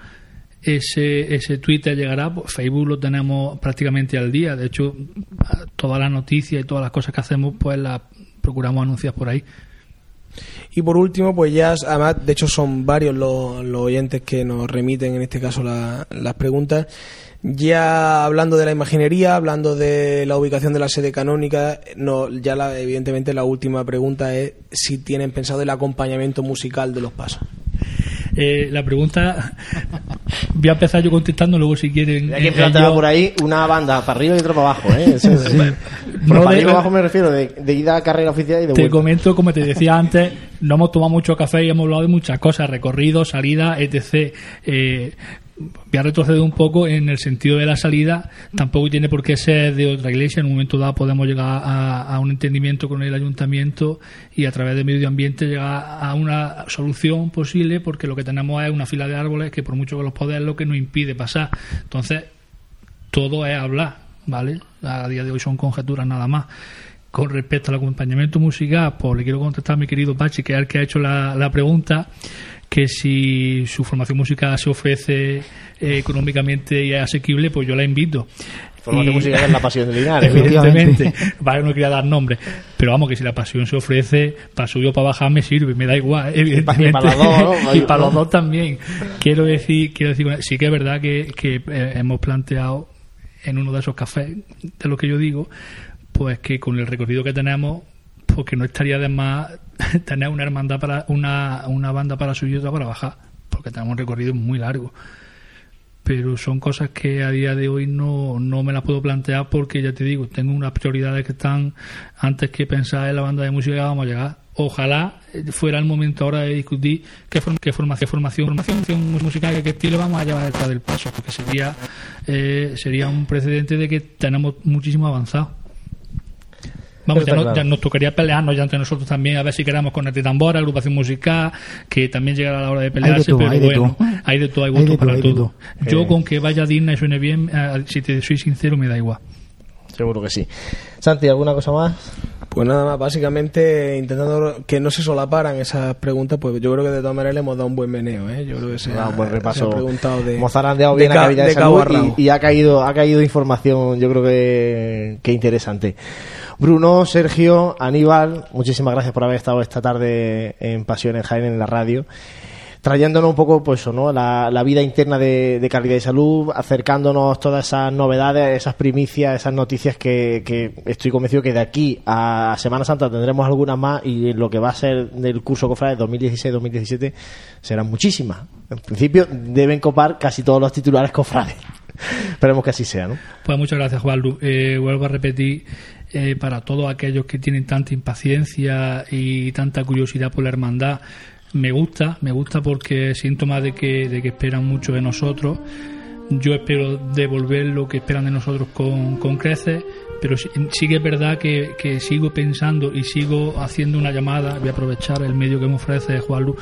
Ese, ese Twitter llegará, pues Facebook lo tenemos prácticamente al día. De hecho, todas las noticias y todas las cosas que hacemos, pues las procuramos anunciar por ahí. Y por último, pues ya, además, de hecho son varios los, los oyentes que nos remiten en este caso la- las preguntas. Ya hablando de la imaginería, hablando de la ubicación de la sede canónica, no, ya la, evidentemente la última pregunta es si tienen pensado el acompañamiento musical de los pasos. Eh, la pregunta, voy a empezar yo contestando, luego si quieren. Hay que eh, plantear yo- por ahí una banda para arriba y otra para abajo, ¿eh? Eso es- Por No para de- arriba y abajo me refiero de, de ida a carrera oficial y de Te vuelta. comento, como te decía antes, no hemos tomado mucho café y hemos hablado de muchas cosas, recorridos, salida, etc. Eh, voy a retroceder un poco en el sentido de la salida. Tampoco tiene por qué ser de otra iglesia. En un momento dado podemos llegar a, a un entendimiento con el ayuntamiento y a través de medio ambiente llegar a una solución posible porque lo que tenemos es una fila de árboles que por mucho que los poderes lo que nos impide pasar. Entonces, todo es hablar, ¿vale? A día de hoy son conjeturas nada más. Con respecto al acompañamiento musical, pues le quiero contestar a mi querido Pachi, que es el que ha hecho la pregunta, que si su formación musical se ofrece eh, económicamente y es asequible, pues yo la invito. Formación Y- musical es la pasión de Linares. Evidentemente, vale, no quería dar nombre, pero vamos, que si la pasión se ofrece, para subir o para bajar me sirve, me da igual, evidentemente. Y para los dos, ¿no? y para los dos también. Quiero decir, quiero decir, sí que es verdad que, que eh, hemos planteado en uno de esos cafés, de lo que yo digo, pues que con el recorrido que tenemos, pues que no estaría de más tener una hermandad para, una, una banda para subir y otra para bajar, porque tenemos un recorrido muy largo pero son cosas que a día de hoy no, no me las puedo plantear porque ya te digo, tengo unas prioridades que están antes que pensar en la banda de música que vamos a llegar. Ojalá eh, fuera el momento ahora de discutir qué, form- qué formación, formación, formación musical, qué estilo vamos a llevar detrás del paso, porque sería eh, sería un precedente de que tenemos muchísimo avanzado. Vamos, ya, no- claro. ya nos tocaría pelearnos ya entre nosotros también, a ver si queramos con el tambor, agrupación musical, que también llegará la hora de pelearse, todo, pero hay bueno, hay de todo, hay gusto para todo. todo. Yo Eh. con que vaya digna y suene bien, eh, si te soy sincero, me da igual. Seguro que sí. Santi, ¿alguna cosa más? Pues nada más, básicamente intentando que no se solaparan esas preguntas, pues yo creo que de todas maneras le hemos dado un buen meneo, ¿eh? Yo creo que se, Ah, ha, un buen se ha repaso. preguntado de... De bien a ca- Cavidad de, de Salud a y, y ha caído ha caído información, yo creo que, que interesante. Bruno, Sergio, Aníbal, muchísimas gracias por haber estado esta tarde en Pasión en Jaén en la radio. Trayéndonos un poco, pues, eso, ¿no? La, la vida interna de, de calidad y salud, acercándonos todas esas novedades, esas primicias, esas noticias que, estoy convencido que de aquí a Semana Santa tendremos algunas más y lo que va a ser del curso Cofrades 2016-2017 serán muchísimas. En principio deben copar casi todos los titulares cofrades. Esperemos que así sea, ¿no? Pues muchas gracias, Juanlu. Eh, vuelvo a repetir, eh, para todos aquellos que tienen tanta impaciencia y tanta curiosidad por la hermandad, me gusta, me gusta porque es síntoma de que, de que esperan mucho de nosotros. Yo espero devolver lo que esperan de nosotros con, con creces, pero sí, que es verdad que, que sigo pensando y sigo haciendo una llamada, voy a aprovechar el medio que me ofrece Juanlu,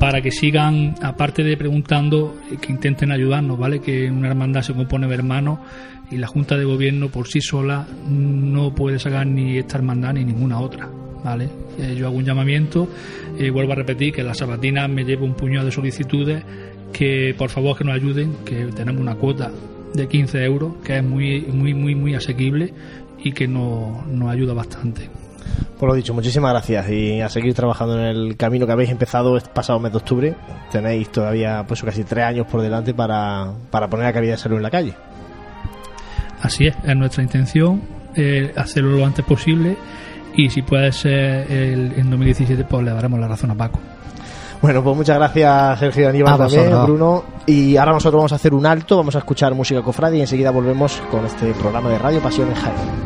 para que sigan, aparte de preguntando, que intenten ayudarnos, ¿vale? Que una hermandad se compone de hermanos y la Junta de Gobierno por sí sola no puede sacar ni esta hermandad ni ninguna otra, ¿vale? Eh, yo hago un llamamiento, eh, vuelvo a repetir que la sabatina me llevo un puñado de solicitudes, que por favor que nos ayuden, que tenemos una cuota de 15 euros, que es muy, muy, muy, muy asequible y que nos, ayuda bastante. Por lo dicho, muchísimas gracias y a seguir trabajando en el camino que habéis empezado este pasado mes de octubre. Tenéis todavía pues casi tres años por delante para, para poner a calidad de salud en la calle. Así es, es nuestra intención eh, hacerlo lo antes posible y si puede ser el, en 2017 pues le daremos la razón a Paco. Bueno, pues muchas gracias Sergio Aníbal también, vosotros. Bruno. Y ahora nosotros vamos a hacer un alto, vamos a escuchar música cofrade y enseguida volvemos con este programa de Radio Pasión en Jaén.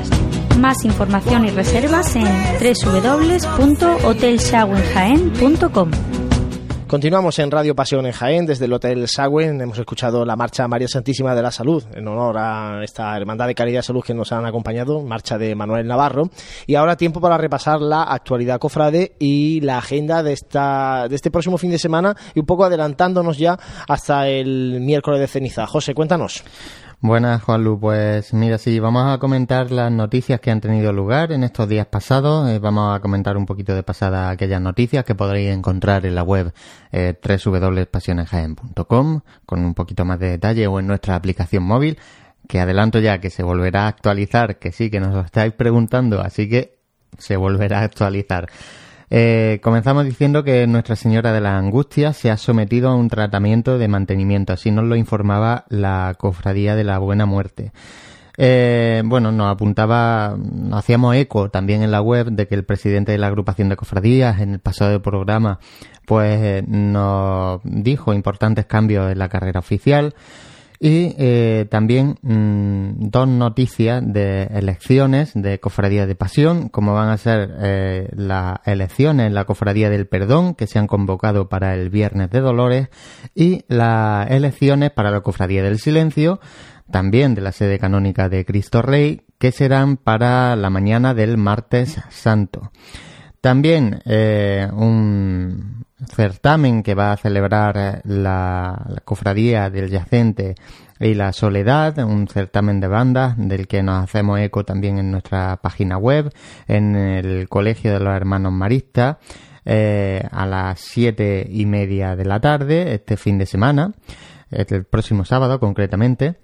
Más información y reservas en www.hotelshawenjaen.com. Continuamos en Radio Pasión en Jaén, desde el Hotel Sagüen. Hemos escuchado la Marcha María Santísima de la Salud, en honor a esta Hermandad de Caridad y Salud que nos han acompañado, marcha de Manuel Navarro. Y ahora tiempo para repasar la actualidad cofrade y la agenda de, esta, de este próximo fin de semana y un poco adelantándonos ya hasta el miércoles de ceniza. José, cuéntanos. Buenas, Juanlu. Pues mira, sí, vamos a comentar las noticias que han tenido lugar en estos días pasados. Eh, vamos a comentar un poquito de pasada aquellas noticias que podréis encontrar en la web eh, con un poquito más de detalle o en nuestra aplicación móvil, que adelanto ya que se volverá a actualizar, que sí, que nos lo estáis preguntando, así que se volverá a actualizar. Eh, comenzamos diciendo que Nuestra Señora de la Angustia se ha sometido a un tratamiento de mantenimiento, así nos lo informaba la Cofradía de la Buena Muerte. Eh, bueno, nos apuntaba, hacíamos eco también en la web de que el presidente de la agrupación de cofradías en el pasado programa pues nos dijo importantes cambios en la carrera oficial. Y eh, también mm, dos noticias de elecciones de Cofradía de Pasión, como van a ser eh, las elecciones en la Cofradía del Perdón, que se han convocado para el Viernes de Dolores, y las elecciones para la Cofradía del Silencio, también de la sede canónica de Cristo Rey, que serán para la mañana del martes santo. También eh, un certamen que va a celebrar eh, la, Cofradía del Yacente y la Soledad, un certamen de bandas del que nos hacemos eco también en nuestra página web, en el Colegio de los Hermanos Maristas, eh, a las siete y media de la tarde, este fin de semana, el próximo sábado concretamente.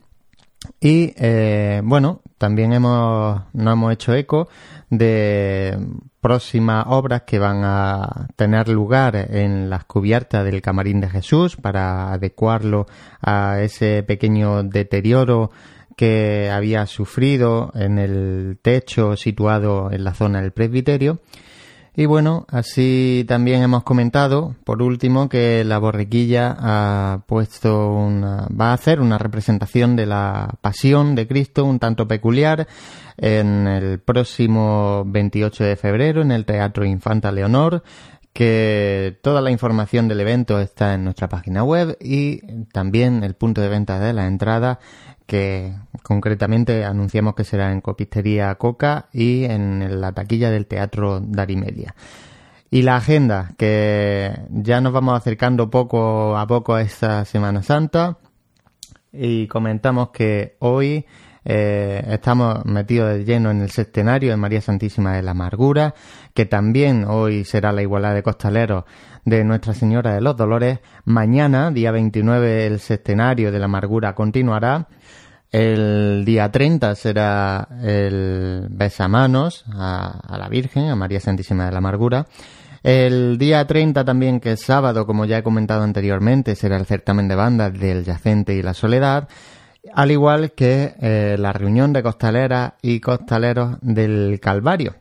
Y eh, bueno, también hemos, nos hemos hecho eco de próximas obras que van a tener lugar en las cubiertas del camarín de Jesús para adecuarlo a ese pequeño deterioro que había sufrido en el techo situado en la zona del presbiterio y bueno, así también hemos comentado, por último, que la borriquilla ha puesto una, va a hacer una representación de la pasión de Cristo un tanto peculiar en el próximo 28 de febrero en el Teatro Infanta Leonor que toda la información del evento está en nuestra página web y también el punto de venta de la entrada que concretamente anunciamos que será en Copistería Coca y en la taquilla del Teatro Darimedia. Y la agenda, que ya nos vamos acercando poco a poco a esta Semana Santa y comentamos que hoy eh, estamos metidos de lleno en el septenario de María Santísima de la Amargura, que también hoy será la igualdad de costaleros de Nuestra Señora de los Dolores. Mañana, día 29, el septenario de la Amargura continuará el día 30 será el besamanos a, a la Virgen, a María Santísima de la Amargura. El día 30 también, que es sábado, como ya he comentado anteriormente, será el certamen de bandas del Yacente y la Soledad, al igual que eh, la reunión de costaleras y costaleros del Calvario.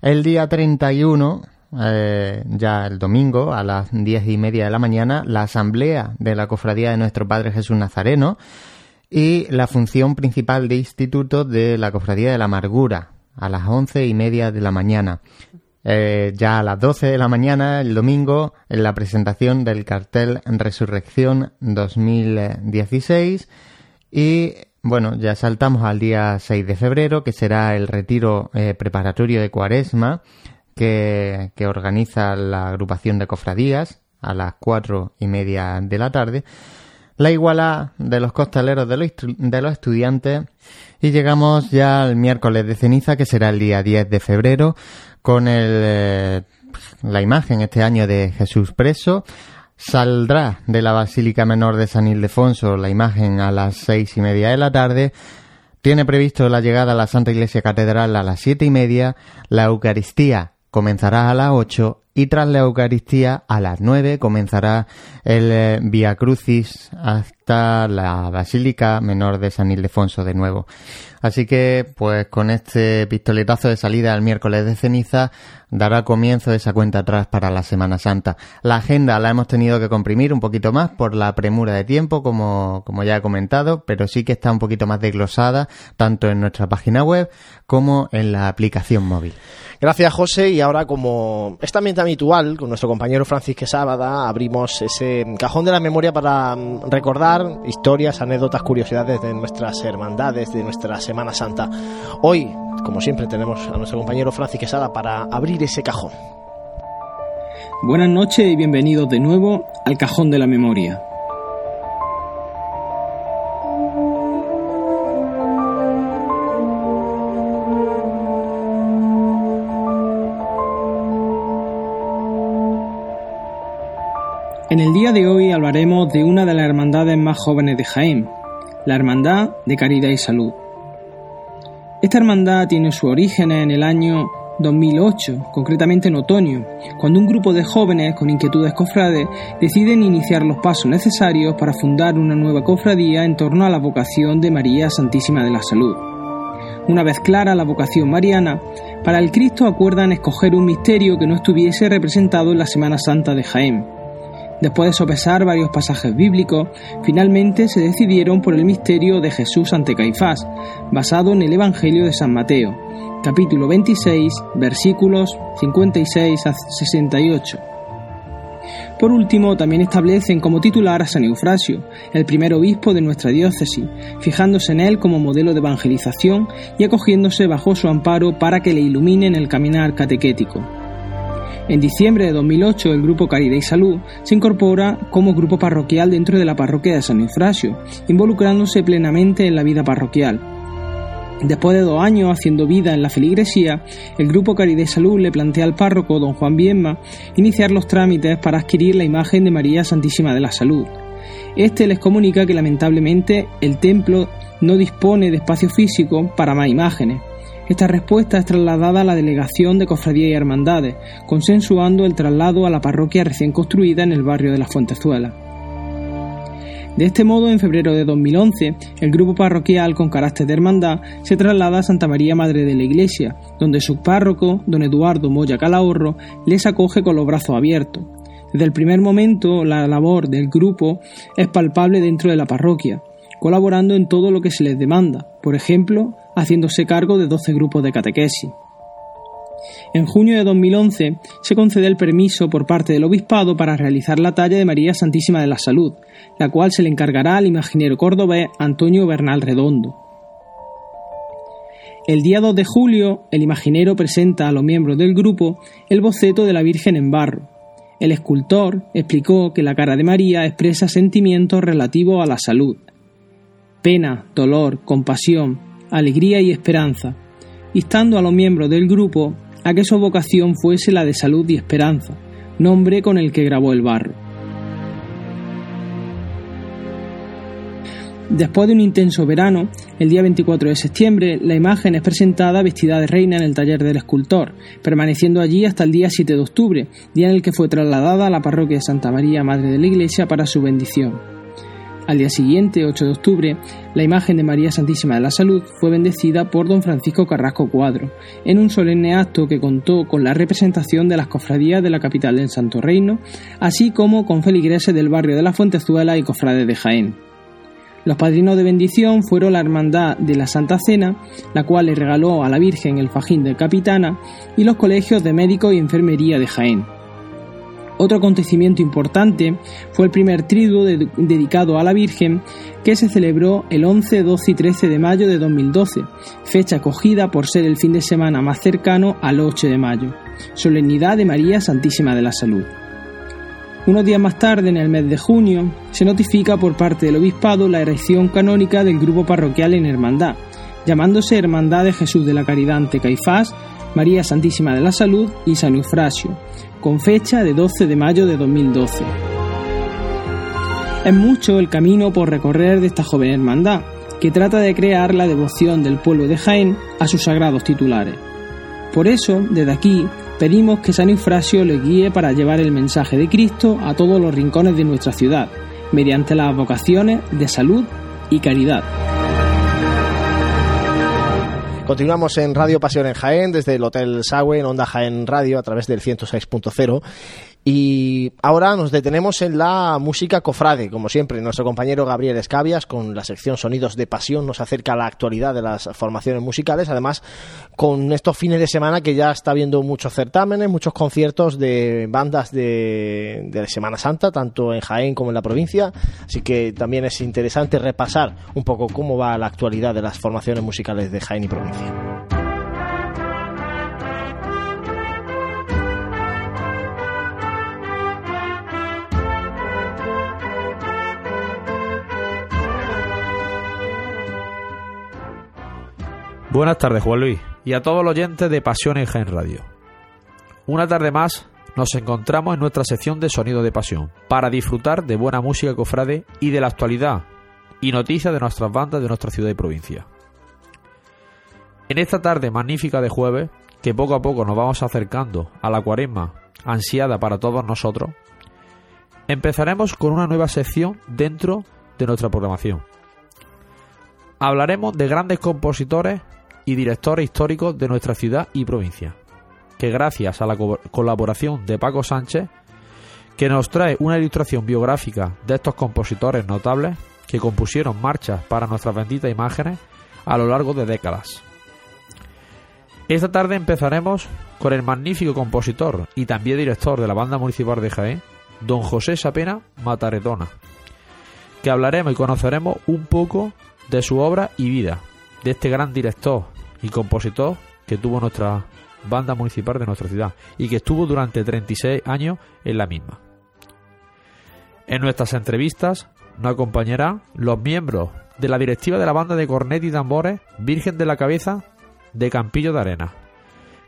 El día 31, eh, ya el domingo, a las diez y media de la mañana, la asamblea de la Cofradía de Nuestro Padre Jesús Nazareno, y la función principal de instituto de la Cofradía de la Amargura a las once y media de la mañana. Eh, ya a las doce de la mañana, el domingo, en la presentación del cartel Resurrección 2016 y bueno, ya saltamos al día 6 de febrero, que será el retiro eh, preparatorio de Cuaresma, que, que organiza la agrupación de cofradías a las cuatro y media de la tarde. La iguala de los costaleros de los, de los estudiantes. Y llegamos ya al miércoles de ceniza, que será el día 10 de febrero, con el, eh, la imagen este año de Jesús preso. Saldrá de la Basílica Menor de San Ildefonso la imagen a las seis y media de la tarde. Tiene previsto la llegada a la Santa Iglesia Catedral a las siete y media. La Eucaristía comenzará a las ocho y tras la Eucaristía a las nueve comenzará el eh, Via Crucis la Basílica Menor de San Ildefonso de nuevo. Así que, pues con este pistoletazo de salida el miércoles de ceniza, dará comienzo esa cuenta atrás para la Semana Santa. La agenda la hemos tenido que comprimir un poquito más por la premura de tiempo, como, como ya he comentado, pero sí que está un poquito más desglosada, tanto en nuestra página web como en la aplicación móvil. Gracias, José. Y ahora, como es también habitual, con nuestro compañero Francisco Sábada, abrimos ese cajón de la memoria para mm, historias, anécdotas, curiosidades de nuestras hermandades, de nuestra Semana Santa. Hoy, como siempre, tenemos a nuestro compañero Francis Quesada para abrir ese cajón. Buenas noches y bienvenidos de nuevo al Cajón de la Memoria. En el día de hoy hablaremos de una de las hermandades más jóvenes de Jaén, la Hermandad de Caridad y Salud. Esta hermandad tiene su origen en el año 2008, concretamente en otoño, cuando un grupo de jóvenes con inquietudes cofrades deciden iniciar los pasos necesarios para fundar una nueva cofradía en torno a la vocación de María Santísima de la Salud. Una vez clara la vocación mariana, para el Cristo acuerdan escoger un misterio que no estuviese representado en la Semana Santa de Jaén. Después de sopesar varios pasajes bíblicos, finalmente se decidieron por el misterio de Jesús ante Caifás, basado en el Evangelio de San Mateo, capítulo 26, versículos 56 a 68. Por último, también establecen como titular a San Eufrasio, el primer obispo de nuestra diócesis, fijándose en él como modelo de evangelización y acogiéndose bajo su amparo para que le iluminen el caminar catequético. En diciembre de 2008, el grupo Caridad y Salud se incorpora como grupo parroquial dentro de la parroquia de San Eufrasio, involucrándose plenamente en la vida parroquial. Después de dos años haciendo vida en la feligresía, el grupo Caridad y Salud le plantea al párroco don Juan Bienma iniciar los trámites para adquirir la imagen de María Santísima de la Salud. Este les comunica que lamentablemente el templo no dispone de espacio físico para más imágenes, esta respuesta es trasladada a la Delegación de Cofradía y Hermandades, consensuando el traslado a la parroquia recién construida en el barrio de la Fuentezuela. De este modo, en febrero de 2011, el grupo parroquial con carácter de hermandad se traslada a Santa María Madre de la Iglesia, donde su párroco, don Eduardo Moya Calahorro, les acoge con los brazos abiertos. Desde el primer momento, la labor del grupo es palpable dentro de la parroquia, colaborando en todo lo que se les demanda, por ejemplo, haciéndose cargo de 12 grupos de catequesis. En junio de 2011 se concede el permiso por parte del obispado para realizar la talla de María Santísima de la Salud, la cual se le encargará al imaginero cordobés Antonio Bernal Redondo. El día 2 de julio, el imaginero presenta a los miembros del grupo el boceto de la Virgen en barro. El escultor explicó que la cara de María expresa sentimientos relativos a la salud. Pena, dolor, compasión, alegría y esperanza, instando a los miembros del grupo a que su vocación fuese la de salud y esperanza, nombre con el que grabó el barro. Después de un intenso verano, el día 24 de septiembre, la imagen es presentada vestida de reina en el taller del escultor, permaneciendo allí hasta el día 7 de octubre, día en el que fue trasladada a la parroquia de Santa María, Madre de la Iglesia, para su bendición. Al día siguiente, 8 de octubre, la imagen de María Santísima de la Salud fue bendecida por don Francisco Carrasco Cuadro, en un solemne acto que contó con la representación de las cofradías de la capital del Santo Reino, así como con feligreses del barrio de la Fuentezuela y cofrades de Jaén. Los padrinos de bendición fueron la Hermandad de la Santa Cena, la cual le regaló a la Virgen el fajín de capitana, y los colegios de médicos y enfermería de Jaén. Otro acontecimiento importante fue el primer triduo de- dedicado a la Virgen que se celebró el 11, 12 y 13 de mayo de 2012, fecha acogida por ser el fin de semana más cercano al 8 de mayo, solemnidad de María Santísima de la Salud. Unos días más tarde, en el mes de junio, se notifica por parte del Obispado la erección canónica del grupo parroquial en Hermandad, llamándose Hermandad de Jesús de la Caridad ante Caifás, María Santísima de la Salud y San Eufrasio, con fecha de 12 de mayo de 2012. Es mucho el camino por recorrer de esta joven hermandad, que trata de crear la devoción del pueblo de Jaén a sus sagrados titulares. Por eso, desde aquí, pedimos que San Eufrasio le guíe para llevar el mensaje de Cristo a todos los rincones de nuestra ciudad, mediante las vocaciones de salud y caridad. Continuamos en Radio Pasión en Jaén, desde el Hotel Sagüe, en Onda Jaén Radio, a través del 106.0. Y ahora nos detenemos en la música cofrade, como siempre. Nuestro compañero Gabriel Escabias, con la sección Sonidos de Pasión, nos acerca a la actualidad de las formaciones musicales. Además, con estos fines de semana que ya está habiendo muchos certámenes, muchos conciertos de bandas de, de Semana Santa, tanto en Jaén como en la provincia. Así que también es interesante repasar un poco cómo va la actualidad de las formaciones musicales de Jaén y provincia. Buenas tardes, Juan Luis, y a todos los oyentes de Pasión en Jaén Radio. Una tarde más nos encontramos en nuestra sección de Sonido de Pasión para disfrutar de buena música cofrade y de la actualidad y noticias de nuestras bandas de nuestra ciudad y provincia. En esta tarde magnífica de jueves, que poco a poco nos vamos acercando a la cuaresma ansiada para todos nosotros, empezaremos con una nueva sección dentro de nuestra programación. Hablaremos de grandes compositores y directores históricos de nuestra ciudad y provincia, que gracias a la co- colaboración de Paco Sánchez, que nos trae una ilustración biográfica de estos compositores notables que compusieron marchas para nuestras benditas imágenes a lo largo de décadas. Esta tarde empezaremos con el magnífico compositor y también director de la banda municipal de Jaén, don José Sapena Mataretona, que hablaremos y conoceremos un poco de su obra y vida, de este gran director y compositor que tuvo nuestra banda municipal de nuestra ciudad y que estuvo durante 36 años en la misma. En nuestras entrevistas nos acompañarán los miembros de la directiva de la banda de cornet y tambores Virgen de la Cabeza de Campillo de Arena,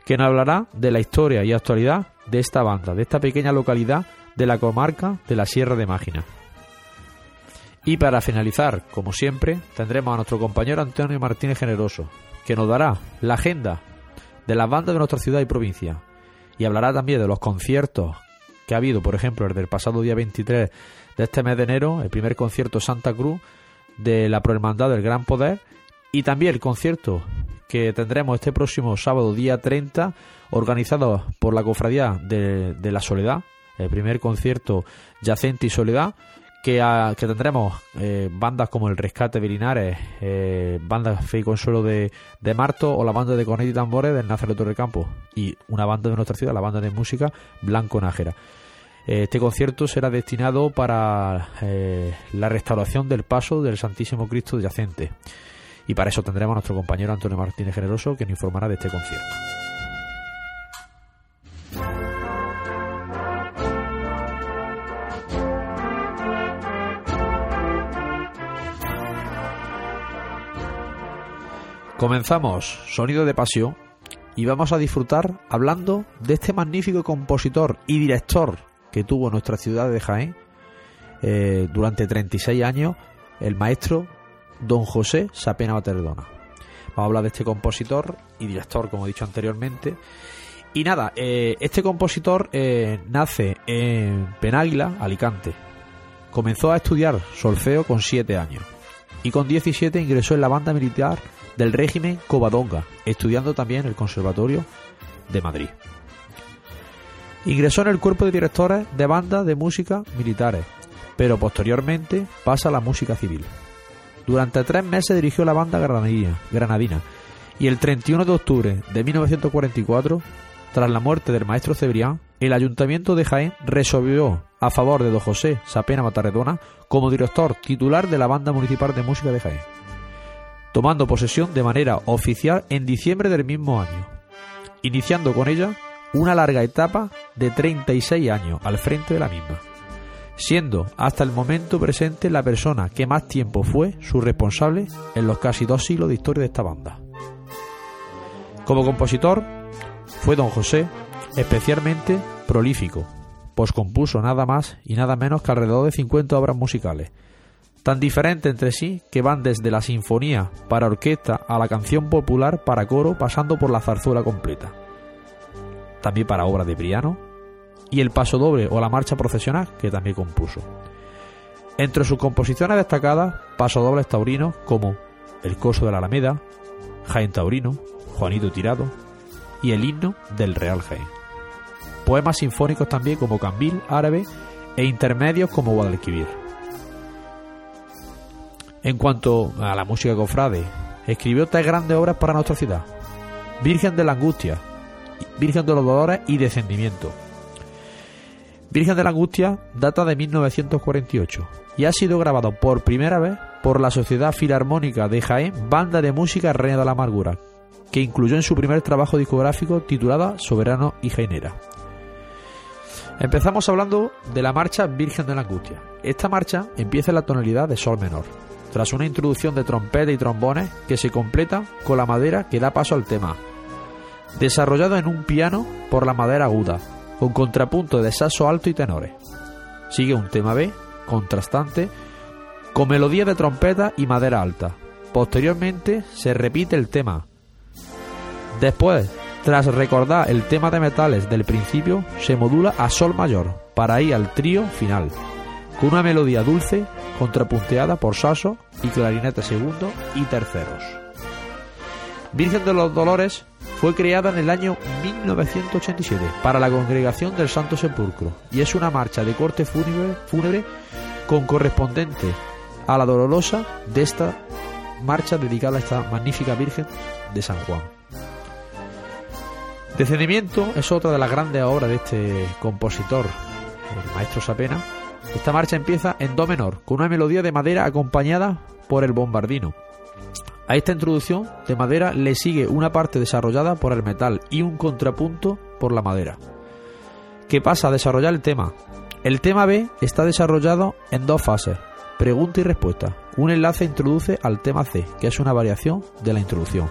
que nos hablará de la historia y actualidad de esta banda, de esta pequeña localidad de la comarca de la Sierra de Mágina. Y para finalizar, como siempre, tendremos a nuestro compañero Antonio Martínez Generoso, que nos dará la agenda de las bandas de nuestra ciudad y provincia. Y hablará también de los conciertos que ha habido, por ejemplo, el del pasado día 23 de este mes de enero, el primer concierto Santa Cruz de la Prohermandad del Gran Poder, y también el concierto que tendremos este próximo sábado día 30, organizado por la Cofradía de, la Soledad, el primer concierto Yacente y Soledad, que, tendremos eh, bandas como el Rescate de Linares, eh, banda Fe y Consuelo de, de Marto o la banda de Cornet y Tambores del Nazareto del Campo y una banda de nuestra ciudad, la banda de música Blanco Nájera. Eh, Este concierto será destinado para eh, la restauración del paso del Santísimo Cristo Yacente. Y para eso tendremos a nuestro compañero Antonio Martínez Generoso que nos informará de este concierto. Comenzamos Sonido de Pasión y vamos a disfrutar hablando de este magnífico compositor y director que tuvo nuestra ciudad de Jaén eh, durante 36 años, el maestro don José Sapena Baterdona. Vamos a hablar de este compositor y director, como he dicho anteriormente. Y nada, eh, este compositor eh, nace en Penáguila, Alicante. Comenzó a estudiar solfeo con 7 años y con 17 ingresó en la banda militar del régimen Covadonga, estudiando también en el Conservatorio de Madrid. Ingresó en el cuerpo de directores de bandas de música militares, pero posteriormente pasa a la música civil. Durante tres meses dirigió la banda granadina, y el 31 de octubre de 1944, tras la muerte del maestro Cebrián, el Ayuntamiento de Jaén resolvió a favor de don José Sapena Matarredona como director titular de la Banda Municipal de Música de Jaén, tomando posesión de manera oficial en diciembre del mismo año, iniciando con ella una larga etapa de 36 años al frente de la misma, siendo hasta el momento presente la persona que más tiempo fue su responsable en los casi dos siglos de historia de esta banda. Como compositor, fue don José especialmente prolífico, pues compuso nada más y nada menos que alrededor de 50 obras musicales, tan diferentes entre sí que van desde la sinfonía para orquesta a la canción popular para coro pasando por la zarzuela completa. También para obras de piano y el paso doble o la marcha procesional que también compuso. Entre sus composiciones destacadas, pasodobles taurinos como El coso de la Alameda, Jaén Taurino, Juanito Tirado y el himno del Real Jaén. Poemas sinfónicos también como Cambil, Árabe e intermedios como Guadalquivir. En cuanto a la música cofrade, escribió tres grandes obras para nuestra ciudad. Virgen de la Angustia, Virgen de los Dolores y Descendimiento. Virgen de la Angustia data de 1948 y ha sido grabado por primera vez por la Sociedad Filarmónica de Jaén, banda de música Reina de la Amargura, que incluyó en su primer trabajo discográfico titulada Soberano y Jainera. Empezamos hablando de la marcha Virgen de la Angustia. Esta marcha empieza en la tonalidad de Sol menor, tras una introducción de trompeta y trombones que se completa con la madera que da paso al tema, desarrollado en un piano por la madera aguda, con contrapunto de saso alto y tenores. Sigue un tema B, contrastante, con melodía de trompeta y madera alta. Posteriormente se repite el tema. Después, tras recordar el tema de metales del principio, se modula a sol mayor para ir al trío final, con una melodía dulce contrapunteada por saso y clarinete segundo y terceros. Virgen de los Dolores fue creada en el año 1987 para la congregación del Santo Sepulcro y es una marcha de corte fúnebre, fúnebre con correspondente a la dolorosa de esta marcha dedicada a esta magnífica Virgen de San Juan. Descendimiento es otra de las grandes obras de este compositor, el maestro Sapena. Esta marcha empieza en do menor, con una melodía de madera acompañada por el bombardino. A esta introducción de madera le sigue una parte desarrollada por el metal y un contrapunto por la madera, que pasa a desarrollar el tema. El tema B está desarrollado en dos fases, pregunta y respuesta. Un enlace introduce al tema C, que es una variación de la introducción.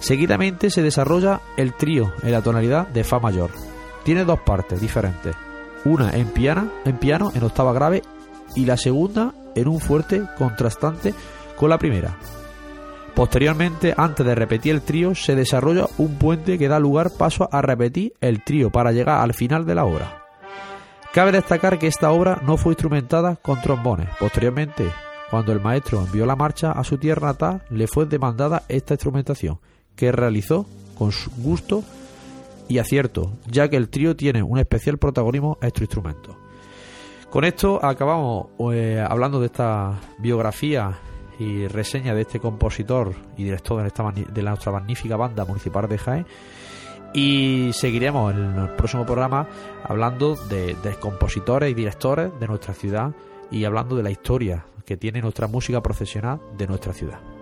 Seguidamente se desarrolla el trío en la tonalidad de Fa mayor. Tiene dos partes diferentes, una en piano, en piano en octava grave y la segunda en un fuerte contrastante con la primera. Posteriormente, antes de repetir el trío, se desarrolla un puente que da lugar paso a repetir el trío para llegar al final de la obra. Cabe destacar que esta obra no fue instrumentada con trombones. Posteriormente, cuando el maestro envió la marcha a su tierra natal, le fue demandada esta instrumentación, que realizó con gusto y acierto, ya que el trío tiene un especial protagonismo a estos instrumentos. Con esto acabamos eh, hablando de esta biografía y reseña de este compositor y director de, esta, de nuestra magnífica banda municipal de Jaén. Y seguiremos en el próximo programa hablando de, de compositores y directores de nuestra ciudad y hablando de la historia que tiene nuestra música profesional de nuestra ciudad.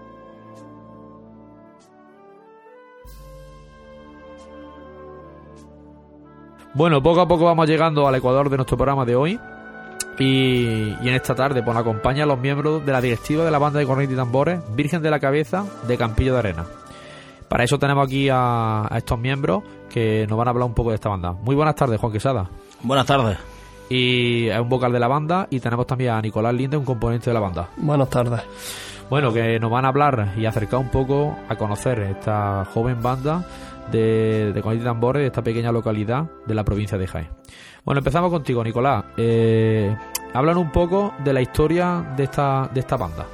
Bueno, poco a poco vamos llegando al ecuador de nuestro programa de hoy. Y, y en esta tarde pues, nos acompañan los miembros de la directiva de la banda de cornetas y tambores Virgen de la Cabeza de Campillo de Arena. Para eso tenemos aquí a, a estos miembros que nos van a hablar un poco de esta banda. Muy buenas tardes, Juan Quesada. Buenas tardes. Y es un vocal de la banda y tenemos también a Nicolás Linde, un componente de la banda. Buenas tardes. Bueno, que nos van a hablar y acercar un poco a conocer esta joven banda de, de tambores de esta pequeña localidad de la provincia de Jaén. Bueno, empezamos contigo, Nicolás. Eh, hablan un poco de la historia de esta, de esta banda.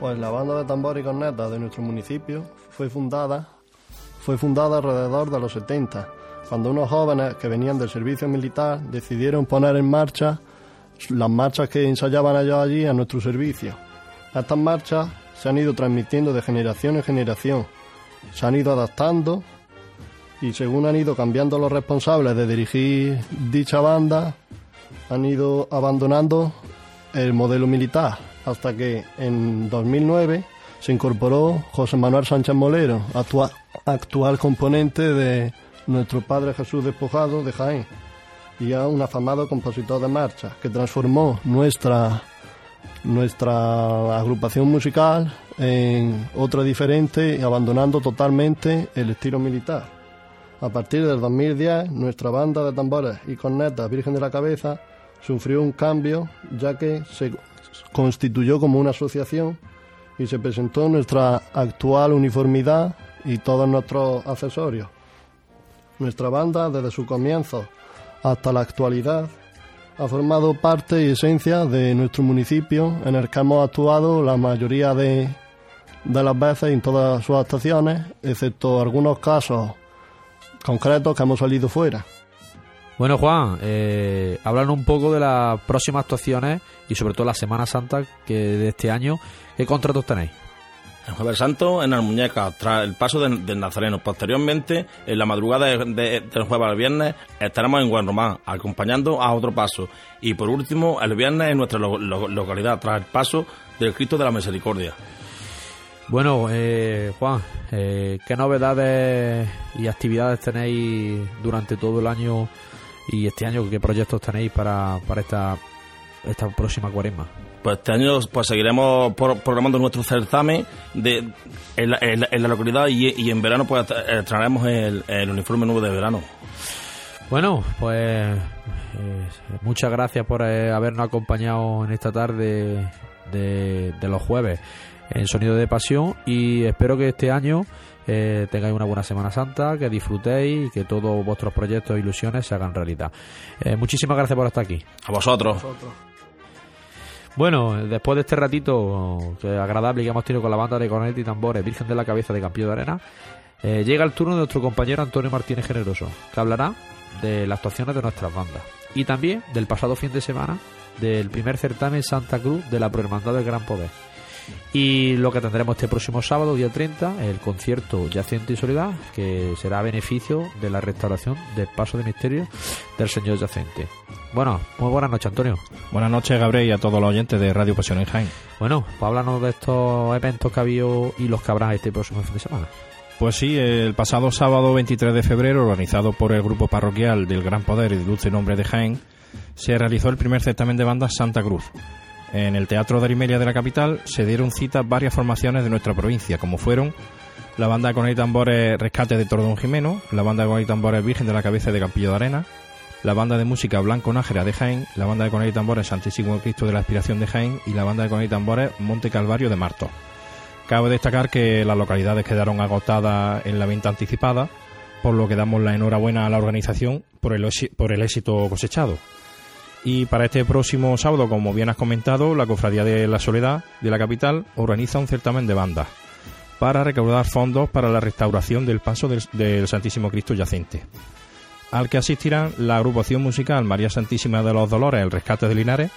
Pues la banda de tambor y cornetas de nuestro municipio fue fundada, fue fundada alrededor de los 70, cuando unos jóvenes que venían del servicio militar decidieron poner en marcha las marchas que ensayaban ellos allí a nuestro servicio. Estas marchas se han ido transmitiendo de generación en generación, se han ido adaptando y según han ido cambiando los responsables de dirigir dicha banda, han ido abandonando el modelo militar hasta que en 2009 se incorporó José Manuel Sánchez Molero, actual, componente de nuestro Padre Jesús Despojado de Jaén y a un afamado compositor de marcha que transformó nuestra nuestra agrupación musical en otra diferente, abandonando totalmente el estilo militar. A partir del 2010, nuestra banda de tambores y cornetas Virgen de la Cabeza sufrió un cambio, ya que se constituyó como una asociación y se presentó nuestra actual uniformidad y todos nuestros accesorios. Nuestra banda, desde su comienzo hasta la actualidad, ha formado parte y esencia de nuestro municipio en el que hemos actuado la mayoría de, las veces en todas sus actuaciones, excepto algunos casos concretos que hemos salido fuera. Bueno, Juan, eh, háblanos un poco de las próximas actuaciones y sobre todo la Semana Santa que de este año. ¿Qué contratos tenéis? El Jueves Santo en Almuñeca, tras el paso del, del Nazareno. Posteriormente, en la madrugada de- de- del jueves al viernes, estaremos en Guanromán, acompañando a otro paso. Y por último, el viernes en nuestra lo- lo- localidad, tras el paso del Cristo de la Misericordia. Bueno, eh, Juan, eh, ¿qué novedades y actividades tenéis durante todo el año y este año? ¿Qué proyectos tenéis para, para esta, esta próxima cuaresma? Pues este año pues seguiremos programando nuestro certamen de, en, la, en la- en la localidad y, y en verano pues eh, traeremos el, el uniforme nuevo de verano. Bueno, pues eh, muchas gracias por eh, habernos acompañado en esta tarde de, de los jueves en Sonido de Pasión y espero que este año eh, tengáis una buena Semana Santa, que disfrutéis y que todos vuestros proyectos e ilusiones se hagan realidad. Eh, muchísimas gracias por estar aquí. A vosotros. Bueno, después de este ratito agradable que hemos tenido con la banda de cornetas y tambores Virgen de la Cabeza de Campillo de Arena, eh, llega el turno de nuestro compañero Antonio Martínez Generoso, que hablará de las actuaciones de nuestras bandas y también del pasado fin de semana del primer certamen Santa Cruz de la Prohermandad del Gran Poder. Y lo que tendremos este próximo sábado, día 30, el concierto Yacente y Soledad, que será a beneficio de la restauración del paso de misterio del Señor Yacente. Bueno, muy buenas noches, Antonio. Buenas noches, Gabriel, y a todos los oyentes de Radio Pasión en Jaén. Bueno, pues háblanos de estos eventos que ha habido y los que habrá este próximo fin de semana. Pues sí, el pasado sábado 23 de febrero, organizado por el grupo parroquial del Gran Poder y Dulce Nombre de Jaén, se realizó el primer certamen de bandas Santa Cruz. En el Teatro de Arimelia de la capital se dieron cita varias formaciones de nuestra provincia, como fueron la banda Con y Tambores Rescate de Tordón Jimeno, la banda Con y Tambores Virgen de la Cabeza de Campillo de Arena, la banda de música Blanco Nájera de Jaén, la banda de Con y Tambores Santísimo Cristo de la Aspiración de Jaén y la banda de Con y Tambores Monte Calvario de Martos. Cabe destacar que las localidades quedaron agotadas en la venta anticipada, por lo que damos la enhorabuena a la organización por el, por el éxito cosechado. Y para este próximo sábado, como bien has comentado, la Cofradía de la Soledad de la capital organiza un certamen de bandas para recaudar fondos para la restauración del paso del, Santísimo Cristo yacente, al que asistirán la agrupación musical María Santísima de los Dolores, el Rescate de Linares,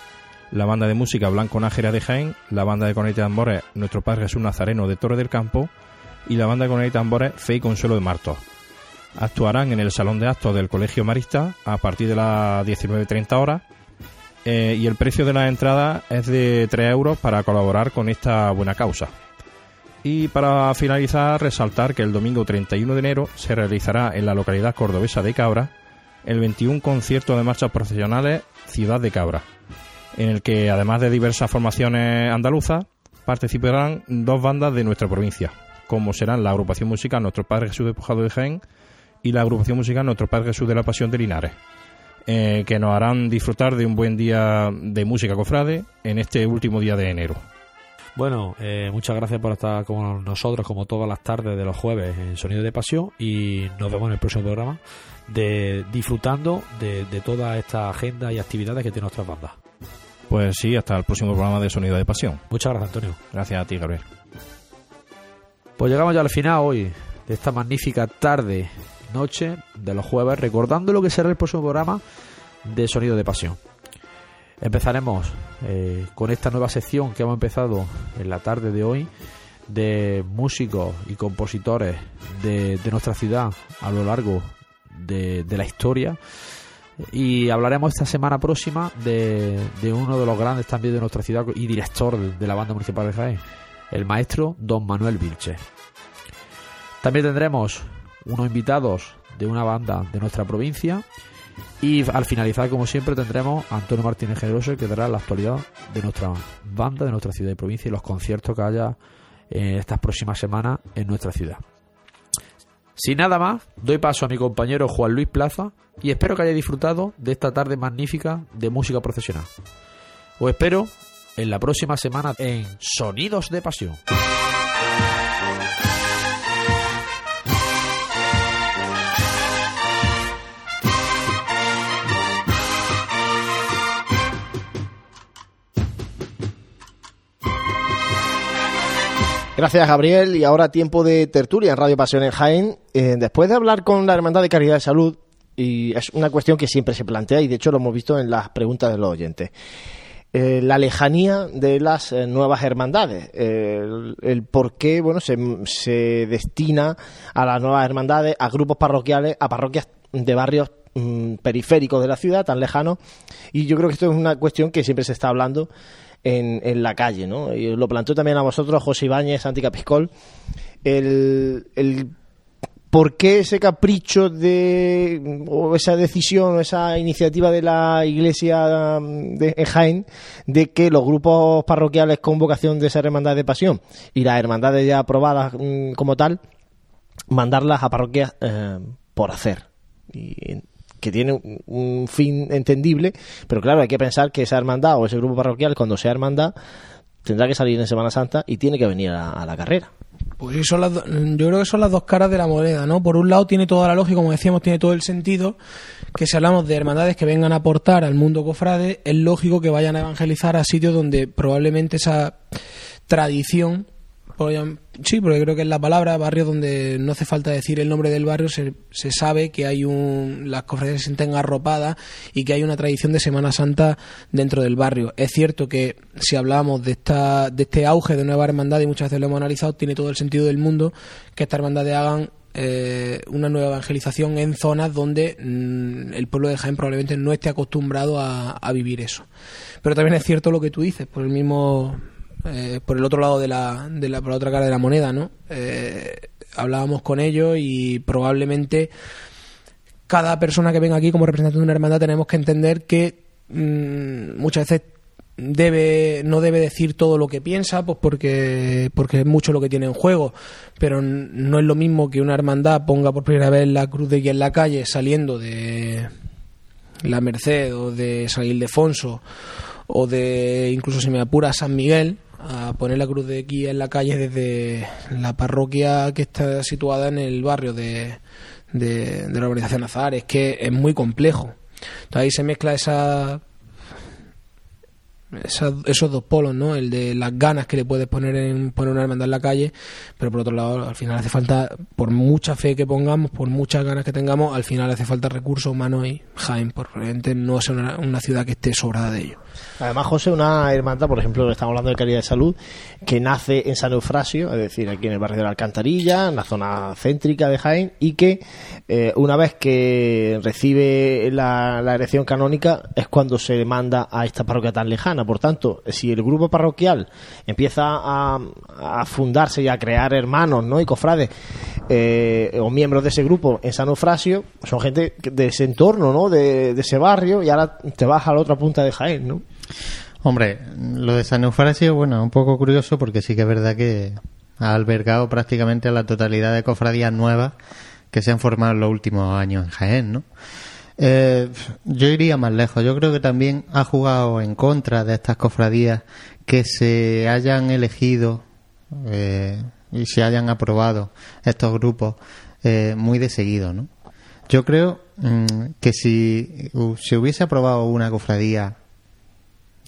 la banda de música Blanco Nájera de Jaén, la banda de corneta y tambores Nuestro Padre Jesús Nazareno de Torre del Campo y la banda de corneta y tambores Fe y Consuelo de Martos. Actuarán en el Salón de Actos del Colegio Marista a partir de las 19.30 horas eh, y el precio de la entrada es de 3 euros para colaborar con esta buena causa. Y para finalizar, resaltar que el domingo 31 de enero se realizará en la localidad cordobesa de Cabra el 21 concierto de marchas profesionales Ciudad de Cabra, en el que además de diversas formaciones andaluzas, participarán dos bandas de nuestra provincia, como serán la agrupación musical Nuestro Padre Jesús Despojado de Jaén y la agrupación musical Nuestro Padre Jesús de la Pasión de Linares, eh, que nos harán disfrutar de un buen día de música cofrade en este último día de enero. Bueno, eh, muchas gracias por estar con nosotros como todas las tardes de los jueves en Sonido de Pasión y nos vemos en el próximo programa de disfrutando de, de toda esta agenda y actividades que tiene nuestras bandas. Pues sí, hasta el próximo programa de Sonido de Pasión. Muchas gracias, Antonio. Gracias a ti, Gabriel. Pues llegamos ya al final hoy de esta magnífica tarde, noche de los jueves, recordando lo que será el próximo programa de Sonido de Pasión. Empezaremos eh, con esta nueva sección que hemos empezado en la tarde de hoy de músicos y compositores de, nuestra ciudad a lo largo de, la historia. Y hablaremos esta semana próxima de, de uno de los grandes también de nuestra ciudad y director de la banda municipal de Jaén, el maestro Don Manuel Vilche. También tendremos unos invitados de una banda de nuestra provincia y al finalizar, como siempre, tendremos a Antonio Martínez Generoso que dará la actualidad de nuestra banda, de nuestra ciudad y provincia y los conciertos que haya eh, estas próximas semanas en nuestra ciudad. Sin nada más, doy paso a mi compañero Juan Luis Plaza y espero que haya disfrutado de esta tarde magnífica de música profesional. Os espero en la próxima semana en Sonidos de Pasión. Gracias, Gabriel. Y ahora tiempo de tertulia en Radio Pasión en Jaén. Eh, después de hablar con la Hermandad de Caridad de Salud, y es una cuestión que siempre se plantea, y de hecho lo hemos visto en las preguntas de los oyentes. Eh, la lejanía de las eh, nuevas hermandades, el, por qué bueno, se, se, destina a las nuevas hermandades, a grupos parroquiales, a parroquias de barrios mmm, periféricos de la ciudad, tan lejanos, y yo creo que esto es una cuestión que siempre se está hablando en, la calle, ¿no? Y lo planteó también a vosotros José Ibáñez, Santi Capiscol, el, el ¿Por qué ese capricho de o esa decisión o esa iniciativa de la Iglesia de en Jaén de que los grupos parroquiales con vocación de ser hermandad de pasión y las hermandades ya aprobadas mmm, como tal mandarlas a parroquias eh, por hacer y que tiene un, fin entendible pero claro hay que pensar que esa hermandad o ese grupo parroquial cuando sea hermandad tendrá que salir en Semana Santa y tiene que venir a, la carrera pues son las yo creo que son las dos caras de la moneda, ¿no? Por un lado tiene toda la lógica, como decíamos, tiene todo el sentido que si hablamos de hermandades que vengan a aportar al mundo cofrade, es lógico que vayan a evangelizar a sitios donde probablemente esa tradición Sí, porque creo que es la palabra, barrio donde no hace falta decir el nombre del barrio, se, se sabe que hay un. las cofradías se sienten arropadas y que hay una tradición de Semana Santa dentro del barrio. Es cierto que si hablamos de, esta, de este auge de nueva hermandad, y muchas veces lo hemos analizado, tiene todo el sentido del mundo que estas hermandades hagan eh, una nueva evangelización en zonas donde mmm, el pueblo de Jaén probablemente no esté acostumbrado a, a, vivir eso. Pero también es cierto lo que tú dices, por el mismo eh, por el otro lado de la, de la, por la otra cara de la moneda, ¿no? Eh, hablábamos con ellos y probablemente cada persona que venga aquí como representante de una hermandad tenemos que entender que mmm, muchas veces debe no debe decir todo lo que piensa pues porque porque es mucho lo que tiene en juego pero no es lo mismo que una hermandad ponga por primera vez la cruz de guía en la calle saliendo de la Merced o de San Ildefonso o de incluso si me apura San Miguel a poner la cruz de guía en la calle desde la parroquia que está situada en el barrio de, de, la urbanización Azar. Es que es muy complejo. Entonces ahí se mezcla esa, esos dos polos, ¿no? El de las ganas que le puedes poner en poner una hermandad en la calle, pero por otro lado, al final hace falta, por mucha fe que pongamos, por muchas ganas que tengamos, al final hace falta recursos humanos y Jaén, por probablemente no es una, una ciudad que esté sobrada de ello. Además, José, una hermandad, por ejemplo, estamos hablando de calidad de salud, que nace en San Eufrasio, es decir, aquí en el barrio de la Alcantarilla, en la zona céntrica de Jaén, y que eh, una vez que recibe la, la, erección canónica es cuando se manda a esta parroquia tan lejana. Por tanto, si el grupo parroquial empieza a, a fundarse y a crear hermanos ¿no? y cofrades eh, o miembros de ese grupo en San Eufrasio, son gente de ese entorno, ¿no? de, de ese barrio, y ahora te vas a la otra punta de Jaén, ¿no? Hombre, lo de San Eufrasio, bueno, un poco curioso porque sí que es verdad que ha albergado prácticamente la totalidad de cofradías nuevas que se han formado en los últimos años en Jaén, ¿no? Eh, yo iría más lejos. Yo creo que también ha jugado en contra de estas cofradías que se hayan elegido eh, y se hayan aprobado estos grupos eh, muy de seguido, ¿no? Yo creo mmm, que si se hubiese aprobado una cofradía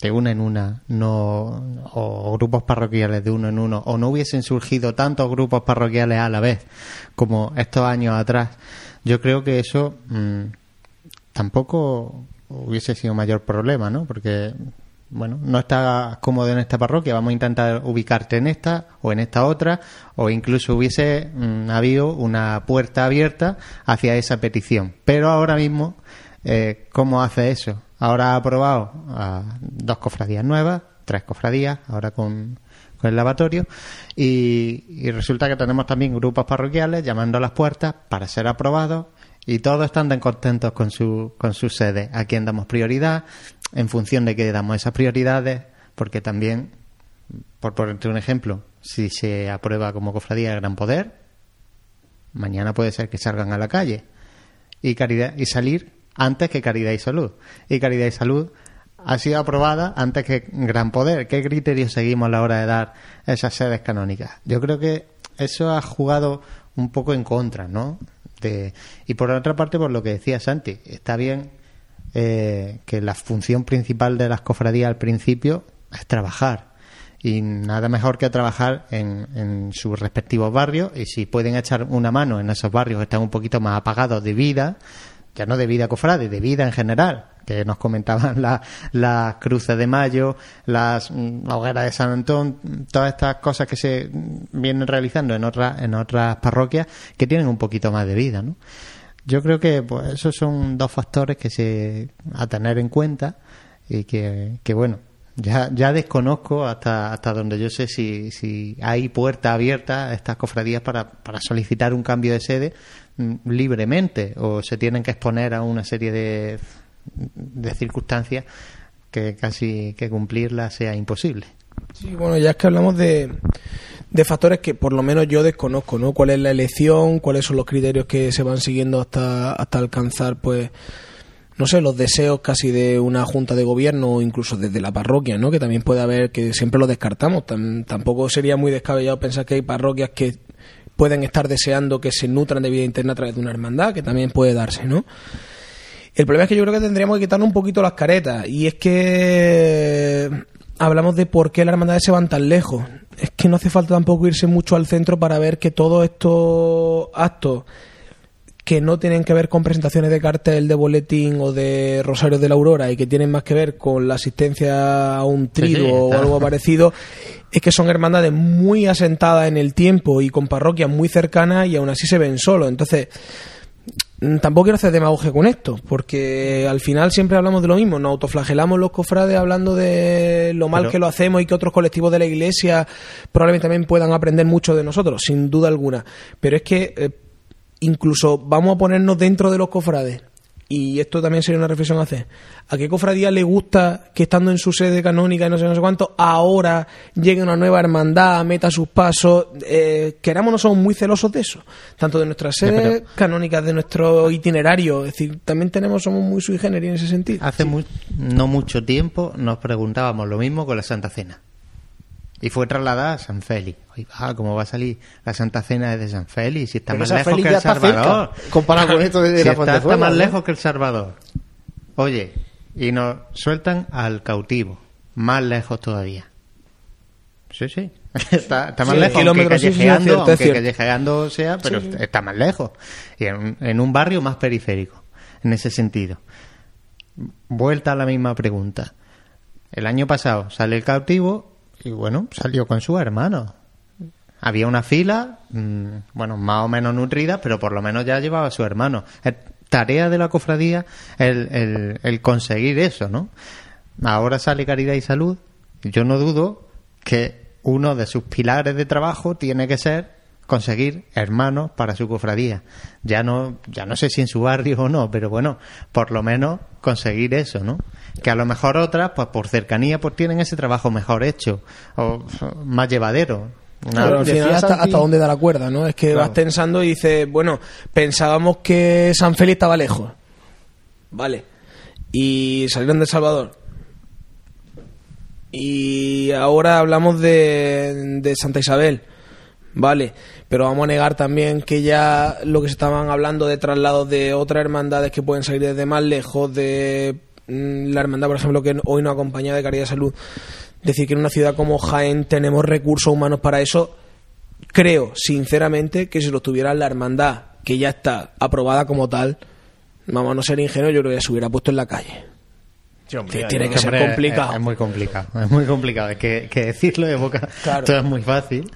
de una en una, no, o grupos parroquiales de uno en uno, o no hubiesen surgido tantos grupos parroquiales a la vez como estos años atrás, yo creo que eso mmm, tampoco hubiese sido mayor problema, ¿no? Porque bueno, no estás cómodo en esta parroquia, vamos a intentar ubicarte en esta o en esta otra, o incluso hubiese mm, habido una puerta abierta hacia esa petición. Pero ahora mismo, eh, ¿cómo hace eso? Ahora ha aprobado a dos cofradías nuevas, tres cofradías, ahora con, el lavatorio, y, resulta que tenemos también grupos parroquiales llamando a las puertas para ser aprobados y todos están contentos con su, con su sede. A quién damos prioridad, en función de qué damos esas prioridades, porque también, por ponerte un ejemplo, si se aprueba como cofradía el gran poder, mañana puede ser que salgan a la calle y salir antes que caridad y salud. Y caridad y salud ha sido aprobada antes que gran poder. ¿Qué criterios seguimos a la hora de dar esas sedes canónicas? Yo creo que eso ha jugado un poco en contra, ¿no? De, y por otra parte, por lo que decía Santi, está bien eh, que la función principal de las cofradías al principio es trabajar. Y nada mejor que trabajar en, en sus respectivos barrios y si pueden echar una mano en esos barrios que están un poquito más apagados de vida, ya no de vida cofrade, de vida en general, que nos comentaban las las cruces de mayo, las mm, hogueras de San Antón, todas estas cosas que se vienen realizando en otras en otras parroquias que tienen un poquito más de vida, ¿no? Yo creo que pues, esos son dos factores que se a tener en cuenta y que, que bueno, ya, ya desconozco hasta, hasta donde yo sé si, si hay puerta abierta a estas cofradías para, para solicitar un cambio de sede mm, libremente o se tienen que exponer a una serie de, de circunstancias que casi que cumplirlas sea imposible. Sí, bueno, ya es que hablamos de, de factores que por lo menos yo desconozco, ¿no? ¿Cuál es la elección? ¿Cuáles son los criterios que se van siguiendo hasta, hasta alcanzar, pues, no sé, los deseos casi de una junta de gobierno o incluso desde la parroquia, ¿no? Que también puede haber, que siempre lo descartamos. Tam- tampoco sería muy descabellado pensar que hay parroquias que pueden estar deseando que se nutran de vida interna a través de una hermandad, que también puede darse, ¿no? El problema es que yo creo que tendríamos que quitarnos un poquito las caretas. Y es que hablamos de por qué las hermandades se van tan lejos. Es que no hace falta tampoco irse mucho al centro para ver que todos estos actos que no tienen que ver con presentaciones de cartel, de boletín o de Rosario de la Aurora y que tienen más que ver con la asistencia a un trido sí, o algo parecido, es que son hermandades muy asentadas en el tiempo y con parroquias muy cercanas y aún así se ven solos. Entonces, mm, tampoco quiero hacer demagogia con esto, porque al final siempre hablamos de lo mismo, nos autoflagelamos los cofrades hablando de lo mal Pero- que lo hacemos y que otros colectivos de la iglesia probablemente también puedan aprender mucho de nosotros, sin duda alguna. Pero es que eh, incluso vamos a ponernos dentro de los cofrades. Y esto también sería una reflexión a hacer. ¿A qué cofradía le gusta que estando en su sede canónica y no sé, no sé cuánto, ahora llegue una nueva hermandad, meta sus pasos? Eh, queramos, no somos muy celosos de eso. Tanto de nuestras sedes canónicas, de nuestro itinerario. Es decir, también tenemos, somos muy sui generis en ese sentido. Hace no mucho tiempo nos preguntábamos lo mismo con la Santa Cena. Y fue trasladada a San Félix. Oye, va, ¿cómo va a salir la Santa Cena desde San Félix? Si está Pero más lejos Félix que El Salvador. cerca, comparado con esto de Si la está, está más ¿no? lejos que El Salvador. Oye, y nos sueltan al cautivo. Más lejos todavía. Sí, sí. Está, está más Sí, lejos, aunque sí, sí, callejeando, es aunque callejeando sea, pero Sí, sí. está más lejos. Y en un barrio más periférico, en ese sentido. Vuelta a la misma pregunta. El año pasado sale el cautivo y bueno, salió con su hermano. Había una fila, mm, bueno, más o menos nutrida, pero por lo menos ya llevaba a su hermano. Es tarea de la cofradía el, el- conseguir eso, ¿no? Ahora sale Caridad y Salud. Yo no dudo que uno de sus pilares de trabajo tiene que ser conseguir hermanos para su cofradía. Ya no, ya no sé si en su barrio o no, pero bueno, por lo menos conseguir eso, ¿no? Que a lo mejor otras, pues por cercanía, pues tienen ese trabajo mejor hecho o más llevadero. Una- Claro, al final hasta, Santi- hasta dónde da la cuerda, ¿no? Es que Claro. vas pensando y dices, bueno, pensábamos que San Félix estaba lejos. Vale. Y salieron de Salvador. Y ahora hablamos de, de Santa Isabel. Vale. Pero vamos a negar también que ya lo que se estaban hablando de traslados de otras hermandades que pueden salir desde más lejos, de mm, la hermandad, por ejemplo, que hoy nos acompaña de Caridad de Salud, decir que en una ciudad como Jaén tenemos recursos humanos para eso, creo sinceramente que si lo tuviera la hermandad, que ya está aprobada como tal, vamos a no ser ingenuos, yo creo que se hubiera puesto en la calle. Sí, tiene que ser complicado. Es, es muy complicado, es muy complicado. Es que, que decirlo de boca Claro. todo es muy fácil,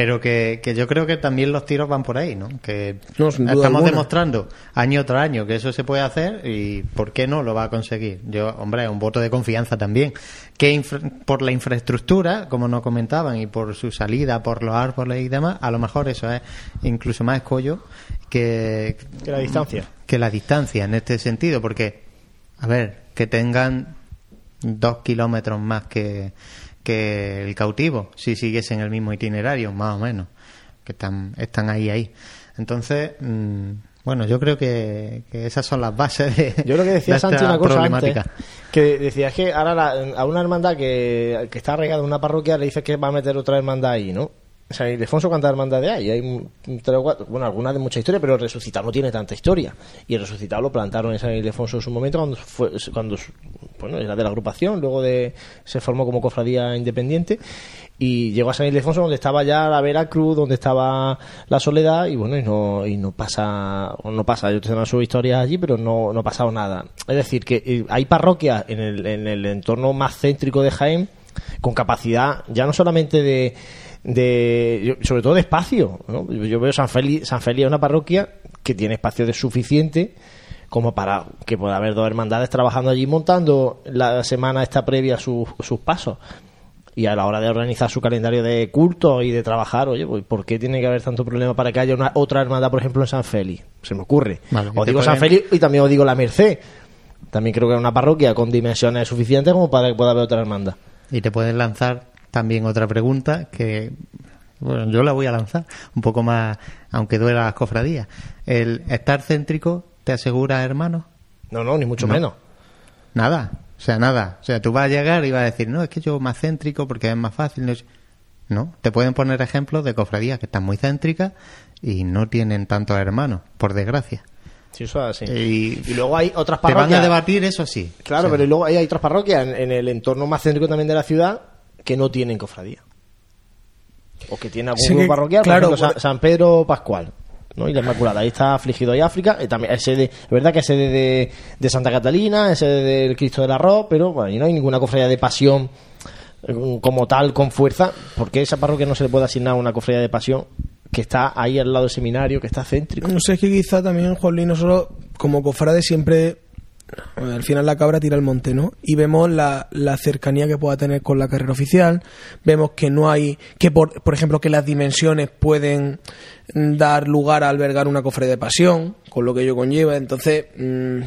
pero que, que yo creo que también los tiros van por ahí, ¿no? Que No, estamos alguna. demostrando año tras año que eso se puede hacer y ¿por qué no lo va a conseguir? Yo, hombre, un voto de confianza también. Que infra- por la infraestructura, como nos comentaban, y por su salida, por los árboles y demás, a lo mejor eso es incluso más escollo que, Que la distancia. que la distancia en este sentido, porque, a ver, que tengan dos kilómetros más que, que el cautivo, si siguiesen el mismo itinerario, más o menos, que están, están ahí, ahí. Entonces, mm, bueno, yo creo que, que esas son las bases de, Yo lo que decía de Santi una cosa antes, que decías que ahora la- a una hermandad que, que está arraigada en una parroquia le dices que va a meter otra hermandad ahí, ¿no? Sea, Ildefonso, ¿cuántas hermandades hay? Hay un- tres o cuatro, bueno, algunas de mucha historia, pero el resucitado no tiene tanta historia. Y el resucitado lo plantaron en San Ildefonso en su momento cuando fue, cuando, bueno, era de la agrupación, luego de, se formó como cofradía independiente y llegó a San Ildefonso donde estaba ya la Veracruz, donde estaba la Soledad y bueno, y no, y no pasa, no pasa, yo tengo sus historias allí, pero no, no ha pasado nada. Es decir, que eh, hay parroquias en el, en el entorno más céntrico de Jaén con capacidad ya no solamente de, de sobre todo de espacio ¿no? yo, yo veo San Feli San Feli es una parroquia que tiene espacio de suficiente como para que pueda haber dos hermandades trabajando allí montando la semana esta previa sus, sus pasos y a la hora de organizar su calendario de culto y de trabajar, oye, pues, ¿por qué tiene que haber tanto problema para que haya una otra hermandad, por ejemplo, en San Félix? Se me ocurre. Vale, os digo San Félix y también os digo la Merced. También creo que es una parroquia con dimensiones suficientes como para que pueda haber otra hermandad. Y te pueden lanzar también otra pregunta que, bueno, yo la voy a lanzar un poco más, aunque duela las cofradías. ¿El estar céntrico te asegura hermanos? No, no, ni mucho No. menos. Nada, o sea, nada. O sea, tú vas a llegar y vas a decir, no, es que yo más céntrico porque es más fácil. No, te pueden poner ejemplos de cofradías que están muy céntricas y no tienen tantos hermanos, por desgracia. Sí, eso es así. Y, Y luego hay otras te van parroquias. a debatir, eso sí. Claro, O sea, pero luego hay otras parroquias en, en el entorno más céntrico también de la ciudad que no tienen cofradía. O que tienen algún Sí, grupo parroquial, claro, por ejemplo, San, por- San Pedro Pascual. ¿no? Y la Inmaculada, ahí está afligido y África, y también es sede, es verdad que es sede de, de Santa Catalina, es sede del Cristo del Arroz, pero bueno, y no hay ninguna cofradía de pasión eh, como tal, con fuerza, porque esa parroquia no se le puede asignar una cofradía de pasión que está ahí al lado del seminario, que está céntrico. No sé, es que quizá también, Juanlín, nosotros como cofrades siempre, eh, al final la cabra tira al monte, ¿no? Y vemos la, la cercanía que pueda tener con la carrera oficial, vemos que no hay, que por, por ejemplo, que las dimensiones pueden dar lugar a albergar una cofradía de pasión, con lo que ello conlleva. Entonces, mm,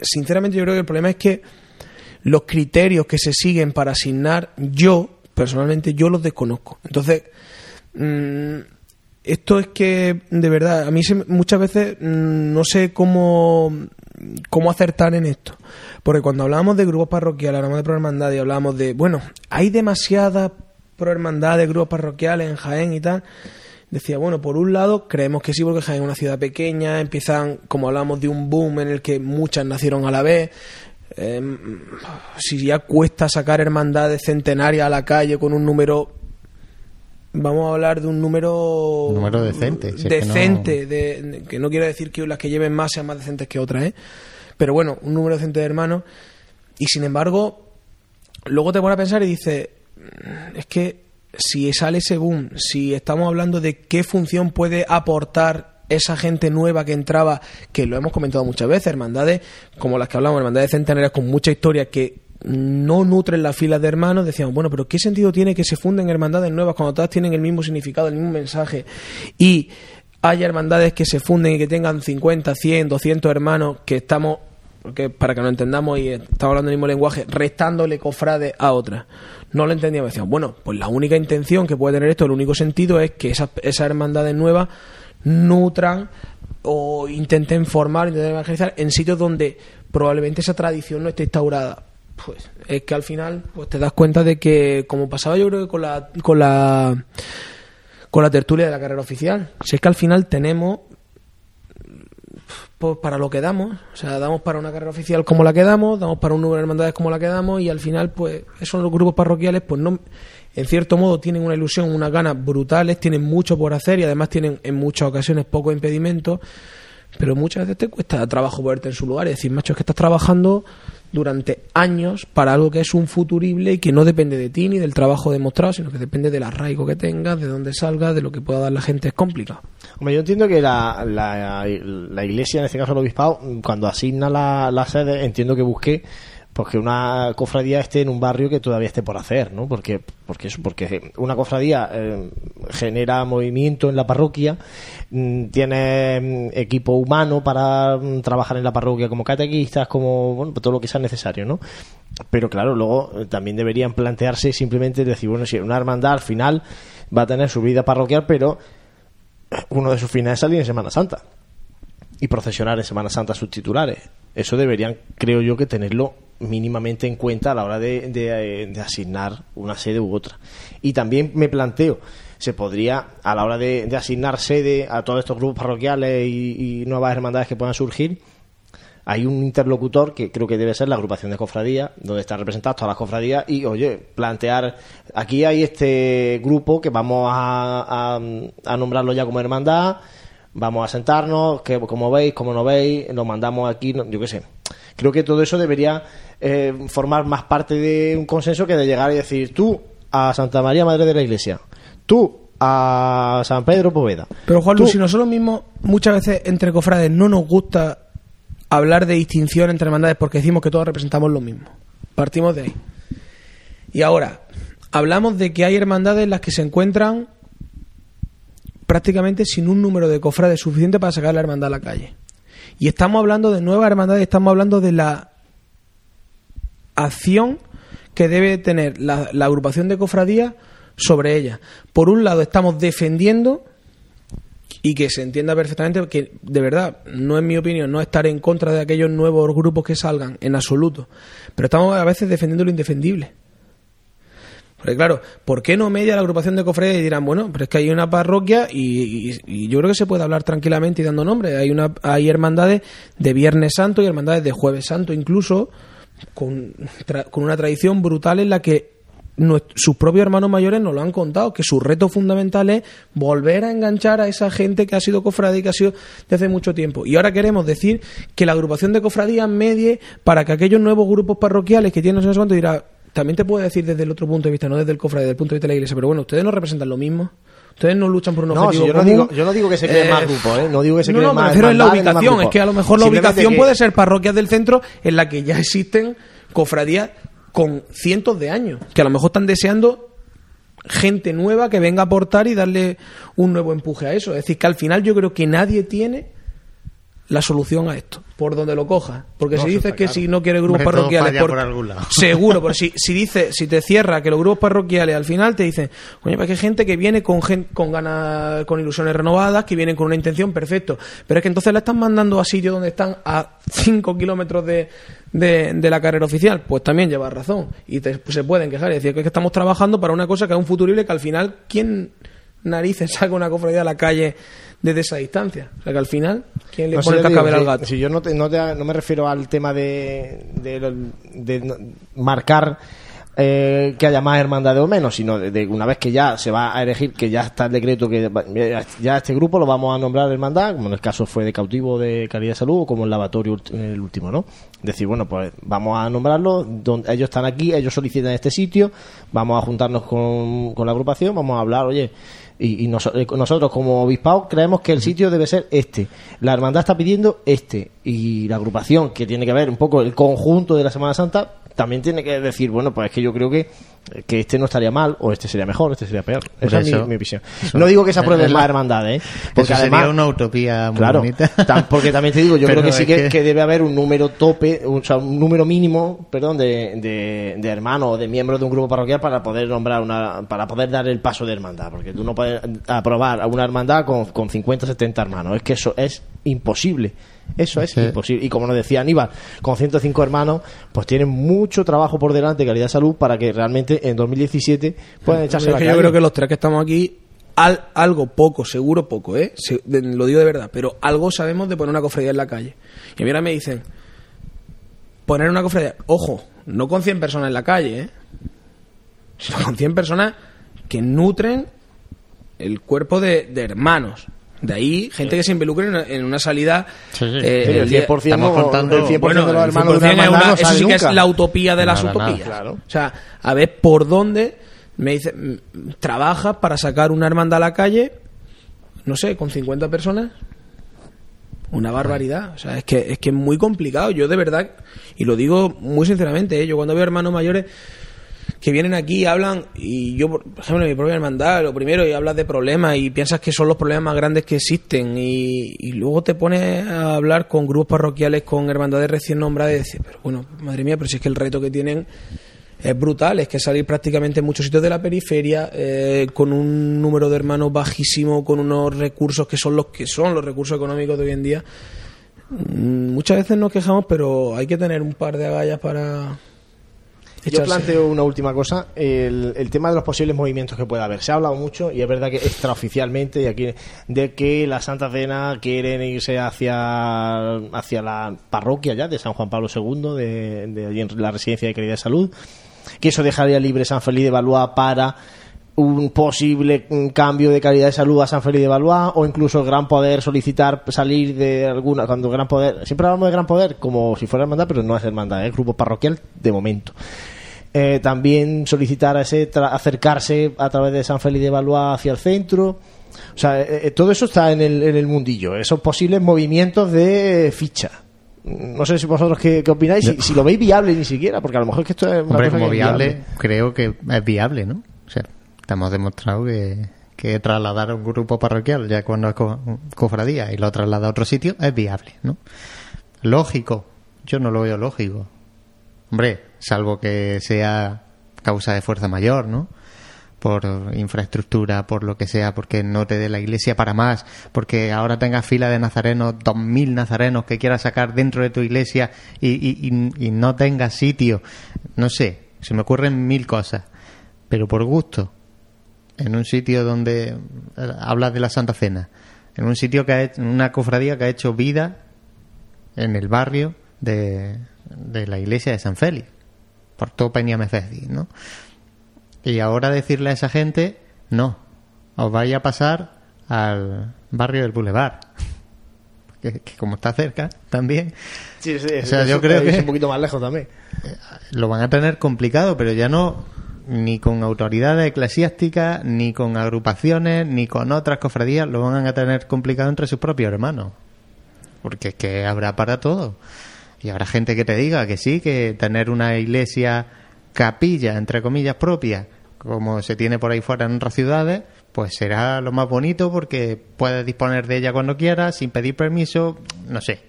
sinceramente yo creo que el problema es que los criterios que se siguen para asignar, yo, personalmente, yo los desconozco. Entonces, mm, esto es que, de verdad, a mí se muchas veces mm, no sé cómo, cómo acertar en esto. Porque cuando hablábamos de grupos parroquiales, hablamos de prohermandades y hablábamos de, bueno, hay demasiadas prohermandades, grupos parroquiales en Jaén y tal. Decía, bueno, por un lado creemos que sí, porque Jaén es una ciudad pequeña, empiezan, como hablamos de un boom en el que muchas nacieron a la vez. Eh, si ya cuesta sacar hermandades centenarias a la calle con un número vamos a hablar de un número Número decente, si es que no- decente de, de- que no quiero decir que las que lleven más sean más decentes que otras ¿eh? pero bueno un número decente de hermanos y sin embargo luego te pones a pensar y dices "Mm, es que si sale ese boom si estamos hablando de qué función puede aportar esa gente nueva que entraba, que lo hemos comentado muchas veces, hermandades como las que hablamos, hermandades centenarias con mucha historia que no nutren las filas de hermanos, decíamos, bueno, pero ¿qué sentido tiene que se funden hermandades nuevas cuando todas tienen el mismo significado, el mismo mensaje? Y haya hermandades que se funden y que tengan 50, 100, 200 hermanos que estamos, porque para que lo entendamos y estamos hablando del mismo lenguaje, restándole cofrades a otras. No lo entendíamos. Decíamos, bueno, pues la única intención que puede tener esto, el único sentido es que esas, esas hermandades nuevas nutran o intenten formar, intenten evangelizar en sitios donde probablemente esa tradición no esté instaurada. Pues es que al final pues te das cuenta de que, como pasaba yo creo que con la, con la, con la tertulia de la carrera oficial, si es que al final tenemos pues para lo que damos, o sea, damos para una carrera oficial como la que damos, damos para un número de hermandades como la que damos y al final pues esos grupos parroquiales pues no en cierto modo tienen una ilusión, unas ganas brutales, tienen mucho por hacer y además tienen en muchas ocasiones pocos impedimentos, pero muchas veces te cuesta trabajo ponerte en su lugar y decir, macho, es que estás trabajando durante años para algo que es un futurible y que no depende de ti ni del trabajo demostrado, sino que depende del arraigo que tengas, de dónde salgas, de lo que pueda dar la gente, es complicado. Hombre, yo entiendo que la, la, la iglesia, en este caso el obispado, cuando asigna la, la sede, entiendo que busque pues que una cofradía esté en un barrio que todavía esté por hacer, ¿no? Porque porque eso, porque una cofradía eh, genera movimiento en la parroquia, mm, tiene mm, equipo humano para mm, trabajar en la parroquia como catequistas, como bueno, todo lo que sea necesario, ¿no? Pero claro, luego eh, también deberían plantearse simplemente decir, bueno, si una hermandad al final va a tener su vida parroquial, pero uno de sus fines es salir en Semana Santa y procesionar en Semana Santa sus titulares. Eso deberían, creo yo, que tenerlo mínimamente en cuenta a la hora de, de, de asignar una sede u otra. Y también me planteo, se podría, a la hora de, asignar sede a todos estos grupos parroquiales y, nuevas hermandades que puedan surgir, hay un interlocutor que creo que debe ser la agrupación de cofradías, donde están representadas todas las cofradías, y oye, plantear, aquí hay este grupo que vamos a, a nombrarlo ya como hermandad, vamos a sentarnos, que como veis, como no veis, lo mandamos aquí, yo qué sé. Creo que todo eso debería eh, formar más parte de un consenso que de llegar y decir tú a Santa María Madre de la Iglesia, tú a San Pedro Poveda. Pero Juan Luis, si nosotros mismos muchas veces entre cofrades no nos gusta hablar de distinción entre hermandades porque decimos que todos representamos lo mismo. Partimos de ahí. Y ahora, hablamos de que hay hermandades en las que se encuentran prácticamente sin un número de cofrades suficiente para sacar la hermandad a la calle. Y estamos hablando de nuevas hermandades, estamos hablando de la acción que debe tener la, la agrupación de cofradías sobre ella. Por un lado, estamos defendiendo y que se entienda perfectamente que, de verdad, no es mi opinión, no estar en contra de aquellos nuevos grupos que salgan, en absoluto. Pero estamos a veces defendiendo lo indefendible. Porque claro, ¿por qué no media la agrupación de cofradías y dirán, bueno, pero es que hay una parroquia y, yo creo que se puede hablar tranquilamente y dando nombre. Hay una hay hermandades de Viernes Santo y hermandades de Jueves Santo incluso con, con una tradición brutal en la que sus propios hermanos mayores nos lo han contado, que su reto fundamental es volver a enganchar a esa gente que ha sido cofradía y que ha sido desde mucho tiempo. Y ahora queremos decir que la agrupación de cofradías medie para que aquellos nuevos grupos parroquiales que tienen no sé cuánto dirá, también te puedo decir desde el otro punto de vista, no desde el cofrade, desde el punto de vista de la iglesia, pero bueno, ustedes no representan lo mismo. Ustedes no luchan por un no, objetivo si yo, no común. digo, yo no digo que se creen Eh, más grupos, ¿eh? No digo que se no, creen no, me más refiero en la hermandades, ni más ubicación. Es que a lo mejor la ubicación que- puede ser parroquias del centro en la que ya existen cofradías con cientos de años, que a lo mejor están deseando gente nueva que venga a aportar y darle un nuevo empuje a eso. Es decir, que al final yo creo que nadie tiene la solución a esto, por donde lo cojas. Porque No, si dices que claro. si no quieres grupos Hombre, parroquiales, falla por algún lado. seguro, pero si, si dice, si te cierra que los grupos parroquiales al final te dicen, coño, pues que hay gente que viene con gen- con ganas, con ilusiones renovadas, que vienen con una intención, perfecto. Pero es que entonces la están mandando a sitios donde están a 5 kilómetros de, de, de la carrera oficial. Pues también llevas razón. Y te- se pueden quejar y decir que es que estamos trabajando para una cosa que es un futurible que al final, ¿quién narices saca una cofradía a la calle desde esa distancia? O sea que al final, ¿quién le No pone el cascabel si- al gato? Si yo no, te- no, te- no me refiero al tema de, de, de marcar eh, que haya más hermandades o menos, sino de, de una vez que ya se va a elegir, que ya está el decreto, que va- ya este grupo lo vamos a nombrar hermandad, como en el caso fue de cautivo de calidad de salud o como el lavatorio el último, ¿no? Decir, bueno, pues vamos a nombrarlo, donde ellos están aquí, ellos solicitan este sitio, vamos a juntarnos con, con la agrupación, vamos a hablar, oye, y, y eh, nosotros como obispado creemos que el sitio debe ser este. La hermandad está pidiendo este. Y la agrupación, que tiene que ver un poco el conjunto de la Semana Santa, también tiene que decir, bueno, pues es que yo creo que, que este no estaría mal, o este sería mejor, este sería peor. Esa es mi, mi visión. eso- No digo que se aprueben más hermandades, ¿eh? Eso sería una utopía muy claro, bonita. porque también te digo, yo Pero creo que sí que, que- que debe haber un número tope, o sea, un número mínimo, perdón, de, de, de hermanos o de miembros de un grupo parroquial para poder nombrar una, para poder dar el paso de hermandad, porque tú no puedes aprobar a una hermandad con, con 50 70 hermanos, es que eso es imposible. Eso es Sí. imposible. Y como nos decía Aníbal, con 105 hermanos, pues tienen mucho trabajo por delante, calidad de salud, para que realmente en 2017 puedan echarse la que calle. yo creo que los tres que estamos aquí, al- algo poco, seguro poco, ¿eh? Se- de- lo digo de verdad, pero algo sabemos de poner una cofradía en la calle. Y a mí ahora me dicen, poner una cofradía, ojo, no con 100 personas en la calle, ¿eh? Sino con 100 personas que nutren el cuerpo de, de hermanos. De ahí, gente que se involucre en una, en una salida. Sí, sí. eh, Sí, el el día- 100%, estamos contando- el 100% bueno, de los hermanos de 100% una es hermandad una- no eso sí que es la utopía de las utopías. Claro. O sea, a ver por dónde me dice, mm, trabajas para sacar una hermandad a la calle, no sé, con 50 personas. Una barbaridad. O sea, es que, es que es muy complicado. Yo de verdad, y lo digo muy sinceramente, ¿eh? yo cuando veo hermanos mayores que vienen aquí y hablan, y yo, por ejemplo, mi propia hermandad, lo primero, y hablas de problemas y piensas que son los problemas más grandes que existen, y, luego te pones a hablar con grupos parroquiales, con hermandades recién nombradas, y decir, pero bueno, madre mía, pero si es que el reto que tienen es brutal, es que salir prácticamente en muchos sitios de la periferia, eh, con un número de hermanos bajísimo, con unos recursos que son los que son los recursos económicos de hoy en día. Mm, Muchas veces nos quejamos, pero hay que tener un par de agallas para. Yo planteo una última cosa, el, el tema de los posibles movimientos que pueda haber. Se ha hablado mucho y es verdad que extraoficialmente y aquí de que la Santa Cena quieren irse hacia hacia la parroquia ya de San Juan Pablo II, de, de allí en la residencia de Caridad de Salud, que eso dejaría libre San Feliz de Valois para un posible mm, cambio de calidad de salud a San Feliz de Valois o incluso el Gran Poder solicitar salir de alguna cuando Gran Poder siempre hablamos de Gran Poder como si fuera hermandad pero no es hermandad es grupo parroquial de momento Eh, también solicitar a ese tra- acercarse a través de San Feliz de Valois hacia el centro o sea eh, eh, todo eso está en el, en el mundillo esos posibles movimientos de ficha no sé si vosotros qué, qué opináis, si, si lo veis viable ni siquiera, porque a lo mejor es que esto es una Hombre, cosa como que viable, creo que es viable, ¿no? O sea, te hemos demostrado que, que trasladar a un grupo parroquial, ya cuando es co- cofradía, y lo traslada a otro sitio, es viable, ¿no? Lógico, yo no lo veo lógico. Hombre, salvo que sea causa de fuerza mayor, ¿no? Por infraestructura, por lo que sea, porque no te dé la iglesia para más, porque ahora tengas fila de nazarenos, dos mil nazarenos que quieras sacar dentro de tu iglesia y, y- no tengas sitio. No sé, se me ocurren mil cosas, pero por gusto, en un sitio donde eh, hablas de la Santa Cena, en un sitio que ha hecho, en una cofradía que ha hecho vida en el barrio de, de la iglesia de San Félix, por todo Peñamefesti, ¿no? Y ahora decirle a esa gente, no, os vais a pasar al barrio del Boulevard, que, que como está cerca también, Sí, sí, O sea, yo creo es un poquito más lejos también. lo van a tener complicado, pero ya no ni con autoridades eclesiásticas, ni con agrupaciones, ni con otras cofradías, lo van a tener complicado entre sus propios hermanos. Porque es que habrá para todo. Y habrá gente que te diga que sí, que tener una iglesia capilla, entre comillas, propia, como se tiene por ahí fuera en otras ciudades, pues será lo más bonito porque puedes disponer de ella cuando quieras, sin pedir permiso, no sé.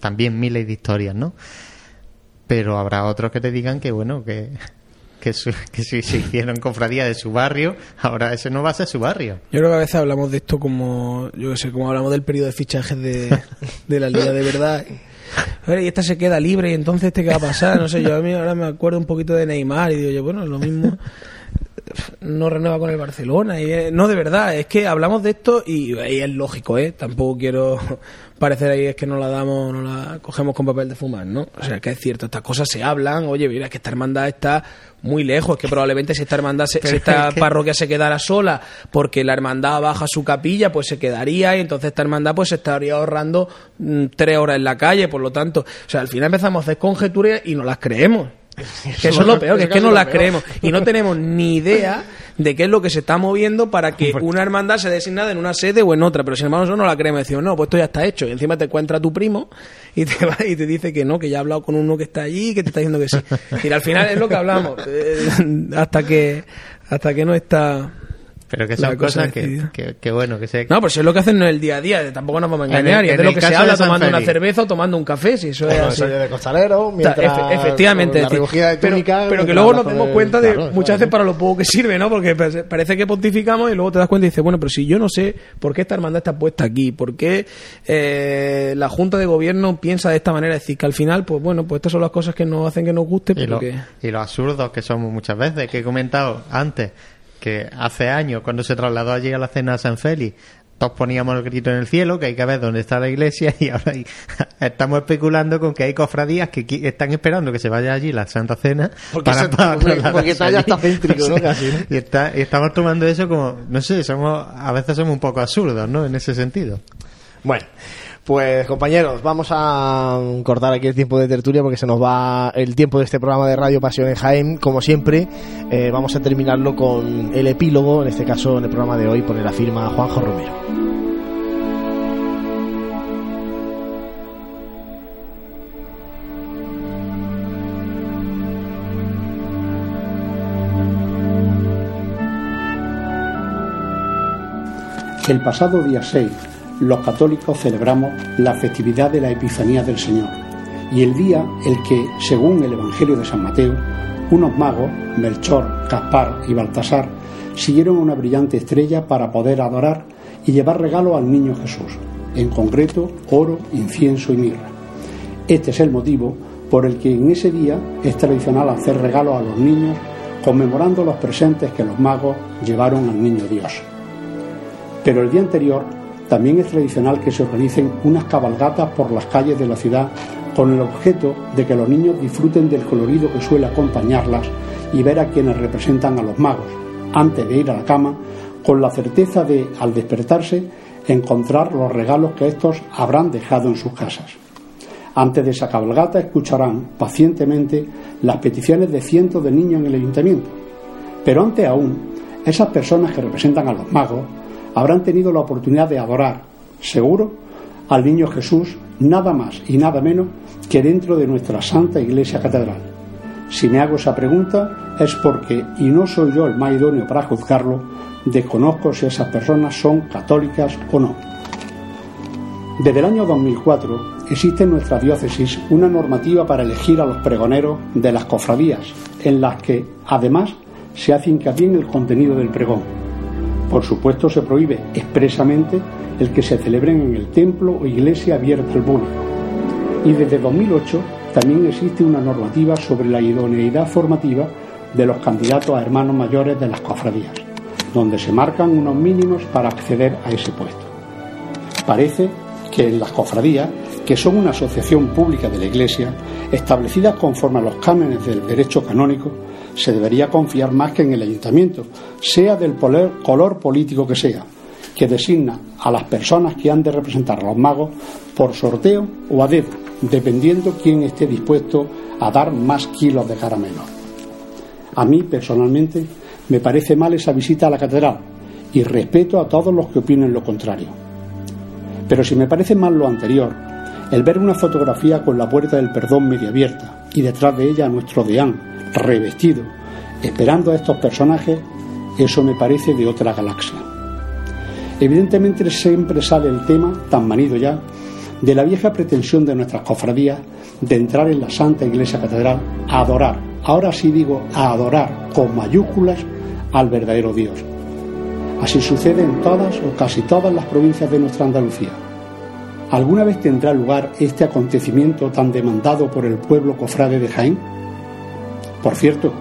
También miles de historias, ¿no? pero habrá otros que te digan que bueno que que, su- que si se hicieron cofradía de su barrio ahora ese no va a ser su barrio Yo creo que a veces hablamos de esto como, yo qué sé, como hablamos del periodo de fichajes de, de la liga de verdad. Y esta se queda libre y entonces este qué va a pasar, no sé, yo a mí ahora me acuerdo un poquito de Neymar y digo yo, bueno, lo mismo no renueva con el Barcelona y no de verdad, es que hablamos de esto y, y es lógico, ¿eh? Tampoco quiero parecer ahí es que no la damos, no la cogemos con papel de fumar, ¿no? O sea, que es cierto, estas cosas se hablan, oye, mira, que esta hermandad está muy lejos, que probablemente si esta hermandad, se- si esta es parroquia se quedara sola porque la hermandad baja su capilla, pues se quedaría y entonces esta hermandad pues se estaría ahorrando mm, tres horas en la calle, por lo tanto, o sea, al final empezamos a hacer conjeturas y no las creemos. Que eso es lo peor, que es que no las creemos. Y no tenemos ni idea de qué es lo que se está moviendo para que una hermandad se designada en una sede o en otra, pero sin embargo nosotros no la creemos, decimos, no, pues esto ya está hecho y encima te encuentra tu primo y te va y te dice que no, que ya ha hablado con uno que está allí y que te está diciendo que sí. Y al final es lo que hablamos, eh, hasta que hasta que no está pero que la son cosa cosas que, que, que bueno que se No, pues eso es lo que hacen en el día a día, tampoco nos vamos a En engañar, el- y es de lo que se habla tomando una cerveza o tomando un café, si eso es Bueno, así. de costalero, Ta- mientras efe- efectivamente, la de pero, túnica, pero que luego nos demos cuenta de claro, muchas claro. veces para lo poco que sirve, ¿no? Porque parece- que pontificamos y luego te das cuenta y dices, bueno, pero si yo no sé por qué esta hermandad está puesta aquí, por qué eh, la Junta de Gobierno piensa de esta manera, es decir, que al final, pues bueno, pues estas son las cosas que nos hacen que nos guste, y, pero lo, que... y lo absurdos que somos muchas veces que he comentado antes que hace años cuando se trasladó allí a la cena a San Félix todos poníamos el grito en el cielo, que hay que ver dónde está la iglesia, y ahora hay- estamos especulando con que hay cofradías que están esperando que se vaya allí la Santa Cena Porque se- está ya está céntrico, ¿no? Casi, ¿no? Y, está- y estamos tomando eso como, no sé, somos a veces somos un poco absurdos, ¿no? En ese sentido. Bueno, pues compañeros, vamos a cortar aquí el tiempo de tertulia porque se nos va el tiempo de este programa de Radio Pasión en Jaén. Como siempre, eh, vamos a terminarlo con el epílogo, en este caso en el programa de hoy, pone la firma Juanjo Romero. El pasado día 6, los católicos celebramos la festividad de la Epifanía del Señor y el día el que, según el Evangelio de San Mateo, unos magos, Melchor, Gaspar y Baltasar, siguieron una brillante estrella para poder adorar y llevar regalo al niño Jesús, en concreto oro, incienso y mirra. Este es el motivo por el que en ese día es tradicional hacer regalos a los niños conmemorando los presentes que los magos llevaron al niño Dios. Pero el día anterior también es tradicional que se organicen unas cabalgatas por las calles de la ciudad con el objeto de que los niños disfruten del colorido que suele acompañarlas y ver a quienes representan a los magos, antes de ir a la cama, con la certeza de, al despertarse, encontrar los regalos que estos habrán dejado en sus casas. Antes de esa cabalgata escucharán pacientemente las peticiones de cientos de niños en el ayuntamiento. Pero antes aún, esas personas que representan a los magos habrán tenido la oportunidad de adorar, seguro, al niño Jesús nada más y nada menos que dentro de nuestra Santa Iglesia Catedral. Si me hago esa pregunta es porque, y no soy yo el más idóneo para juzgarlo, desconozco si esas personas son católicas o no. Desde el año 2004 existe en nuestra diócesis una normativa para elegir a los pregoneros de las cofradías, en las que, además, se hace hincapié en el contenido del pregón. Por supuesto, se prohíbe expresamente el que se celebren en el templo o iglesia abierta al público. Y desde 2008 también existe una normativa sobre la idoneidad formativa de los candidatos a hermanos mayores de las cofradías, donde se marcan unos mínimos para acceder a ese puesto. Parece que en las cofradías, que son una asociación pública de la Iglesia, establecidas conforme a los cánones del derecho canónico, se debería confiar más que en el ayuntamiento, sea del color político que sea, que designa a las personas que han de representar a los magos por sorteo o a dedo, dependiendo quién esté dispuesto a dar más kilos de caramelo. A mí, personalmente, me parece mal esa visita a la catedral y respeto a todos los que opinen lo contrario. Pero si me parece mal lo anterior, el ver una fotografía con la puerta del perdón media abierta y detrás de ella a nuestro deán revestido, esperando a estos personajes, eso me parece de otra galaxia. Evidentemente siempre sale el tema, tan manido ya, de la vieja pretensión de nuestras cofradías de entrar en la Santa Iglesia Catedral a adorar, ahora sí digo a adorar con mayúsculas al verdadero Dios. Así sucede en todas o casi todas las provincias de nuestra Andalucía. ¿Alguna vez tendrá lugar este acontecimiento tan demandado por el pueblo cofrade de Jaén? Por cierto,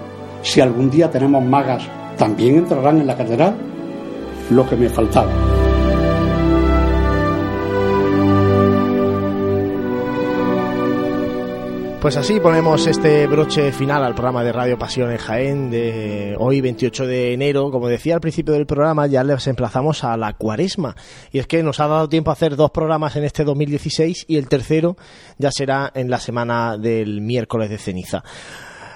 si algún día tenemos magas, ¿también entrarán en la catedral? Lo que me faltaba. Pues así ponemos este broche final al programa de Radio Pasión en Jaén de hoy 28 de enero. Como decía al principio del programa, ya les emplazamos a la cuaresma. Y es que nos ha dado tiempo a hacer dos programas en este 2016 y el tercero ya será en la semana del miércoles de ceniza.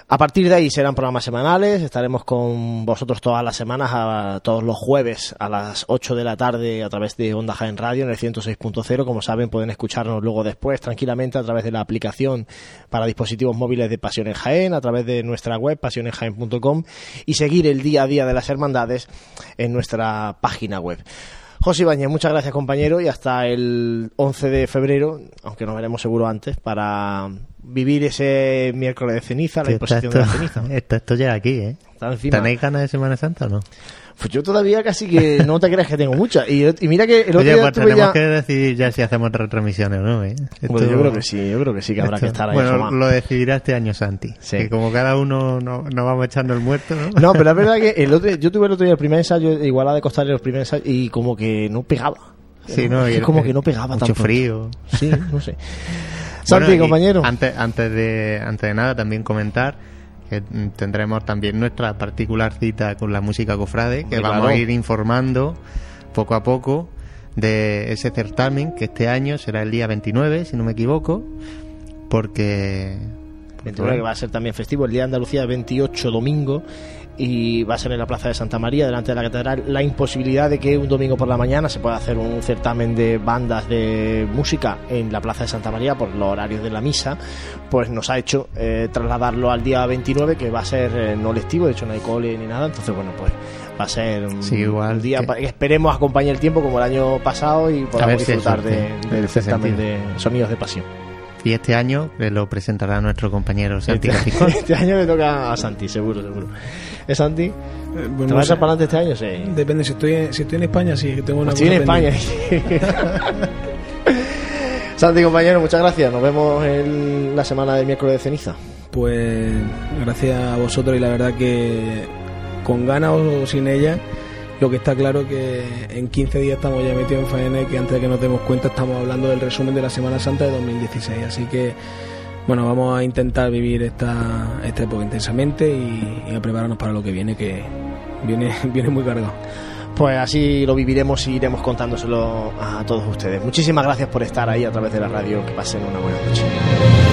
A partir de ahí serán programas semanales, estaremos con vosotros todas las semanas, a, todos los jueves a las 8 de la tarde a través de Onda Jaén Radio en el 106.0. Como saben, pueden escucharnos luego después tranquilamente a través de la aplicación para dispositivos móviles de Pasión en Jaén, a través de nuestra web pasionenjaén.com y seguir el día a día de las hermandades en nuestra página web. José Ibañez, muchas gracias compañero y hasta el 11 de febrero, aunque nos veremos seguro antes, para vivir ese miércoles de ceniza, la imposición de la ceniza. está esto ya aquí, ¿eh? Está encima. ¿Tenéis ganas de Semana Santa o no? Pues yo todavía casi que no te creas que tengo muchas. Y, y mira que el otro Oye, día pues tenemos ya- que decidir ya si hacemos retransmisiones o no, ¿eh? Esto- yo creo que sí, yo creo que sí que habrá esto- que estar ahí. Bueno, lo decidirá este año Santi. Sí. Que como cada uno no- nos vamos echando el muerto, ¿no? No, pero es verdad que el otro, yo tuve el otro día el primer ensayo, igual a de costarle los primeros ensayos, y como que no pegaba. Sí, ¿no? Es Y- como que no pegaba mucho tan pronto. frío. Sí, no sé. Santi, Bueno, compañero. Antes, antes, de, antes de nada, también comentar que tendremos también nuestra particular cita con la música cofrade, que vamos a ir informando poco a poco de ese certamen, que este año será el día 29, si no me equivoco, porque... porque, 29, que va a ser también festivo, el Día de Andalucía 28 domingo y va a ser en la Plaza de Santa María, delante de la Catedral, la imposibilidad de que un domingo por la mañana se pueda hacer un certamen de bandas de música en la Plaza de Santa María por los horarios de la misa, pues nos ha hecho eh, trasladarlo al día 29, que va a ser eh, no lectivo, de hecho no hay cole ni nada, entonces bueno, pues va a ser un, Sí, igual día que- esperemos acompañe el tiempo como el año pasado y podamos disfrutar de- del ese certamen de Sonidos de Pasión. Y este año eh, lo presentará nuestro compañero Santi Este, Cajicón. este año le toca a Santi, seguro, seguro. ¿Es Santi? bueno, ¿Te vas a para adelante este año? Sí. Depende, si estoy, en- si estoy en España, sí, que tengo una Estoy en España. Santi, compañero, muchas gracias. Nos vemos en la semana del miércoles de ceniza. Pues gracias a vosotros y la verdad que con ganas o sin ella, lo que está claro que en 15 días estamos ya metidos en faena y que antes de que nos demos cuenta estamos hablando del resumen de la Semana Santa de 2016. Así que, bueno, vamos a intentar vivir esta, esta época intensamente y, y a prepararnos para lo que viene, que viene, viene muy cargado. Pues así lo viviremos y iremos contándoselo a todos ustedes. Muchísimas gracias por estar ahí a través de la radio. Que pasen una buena noche.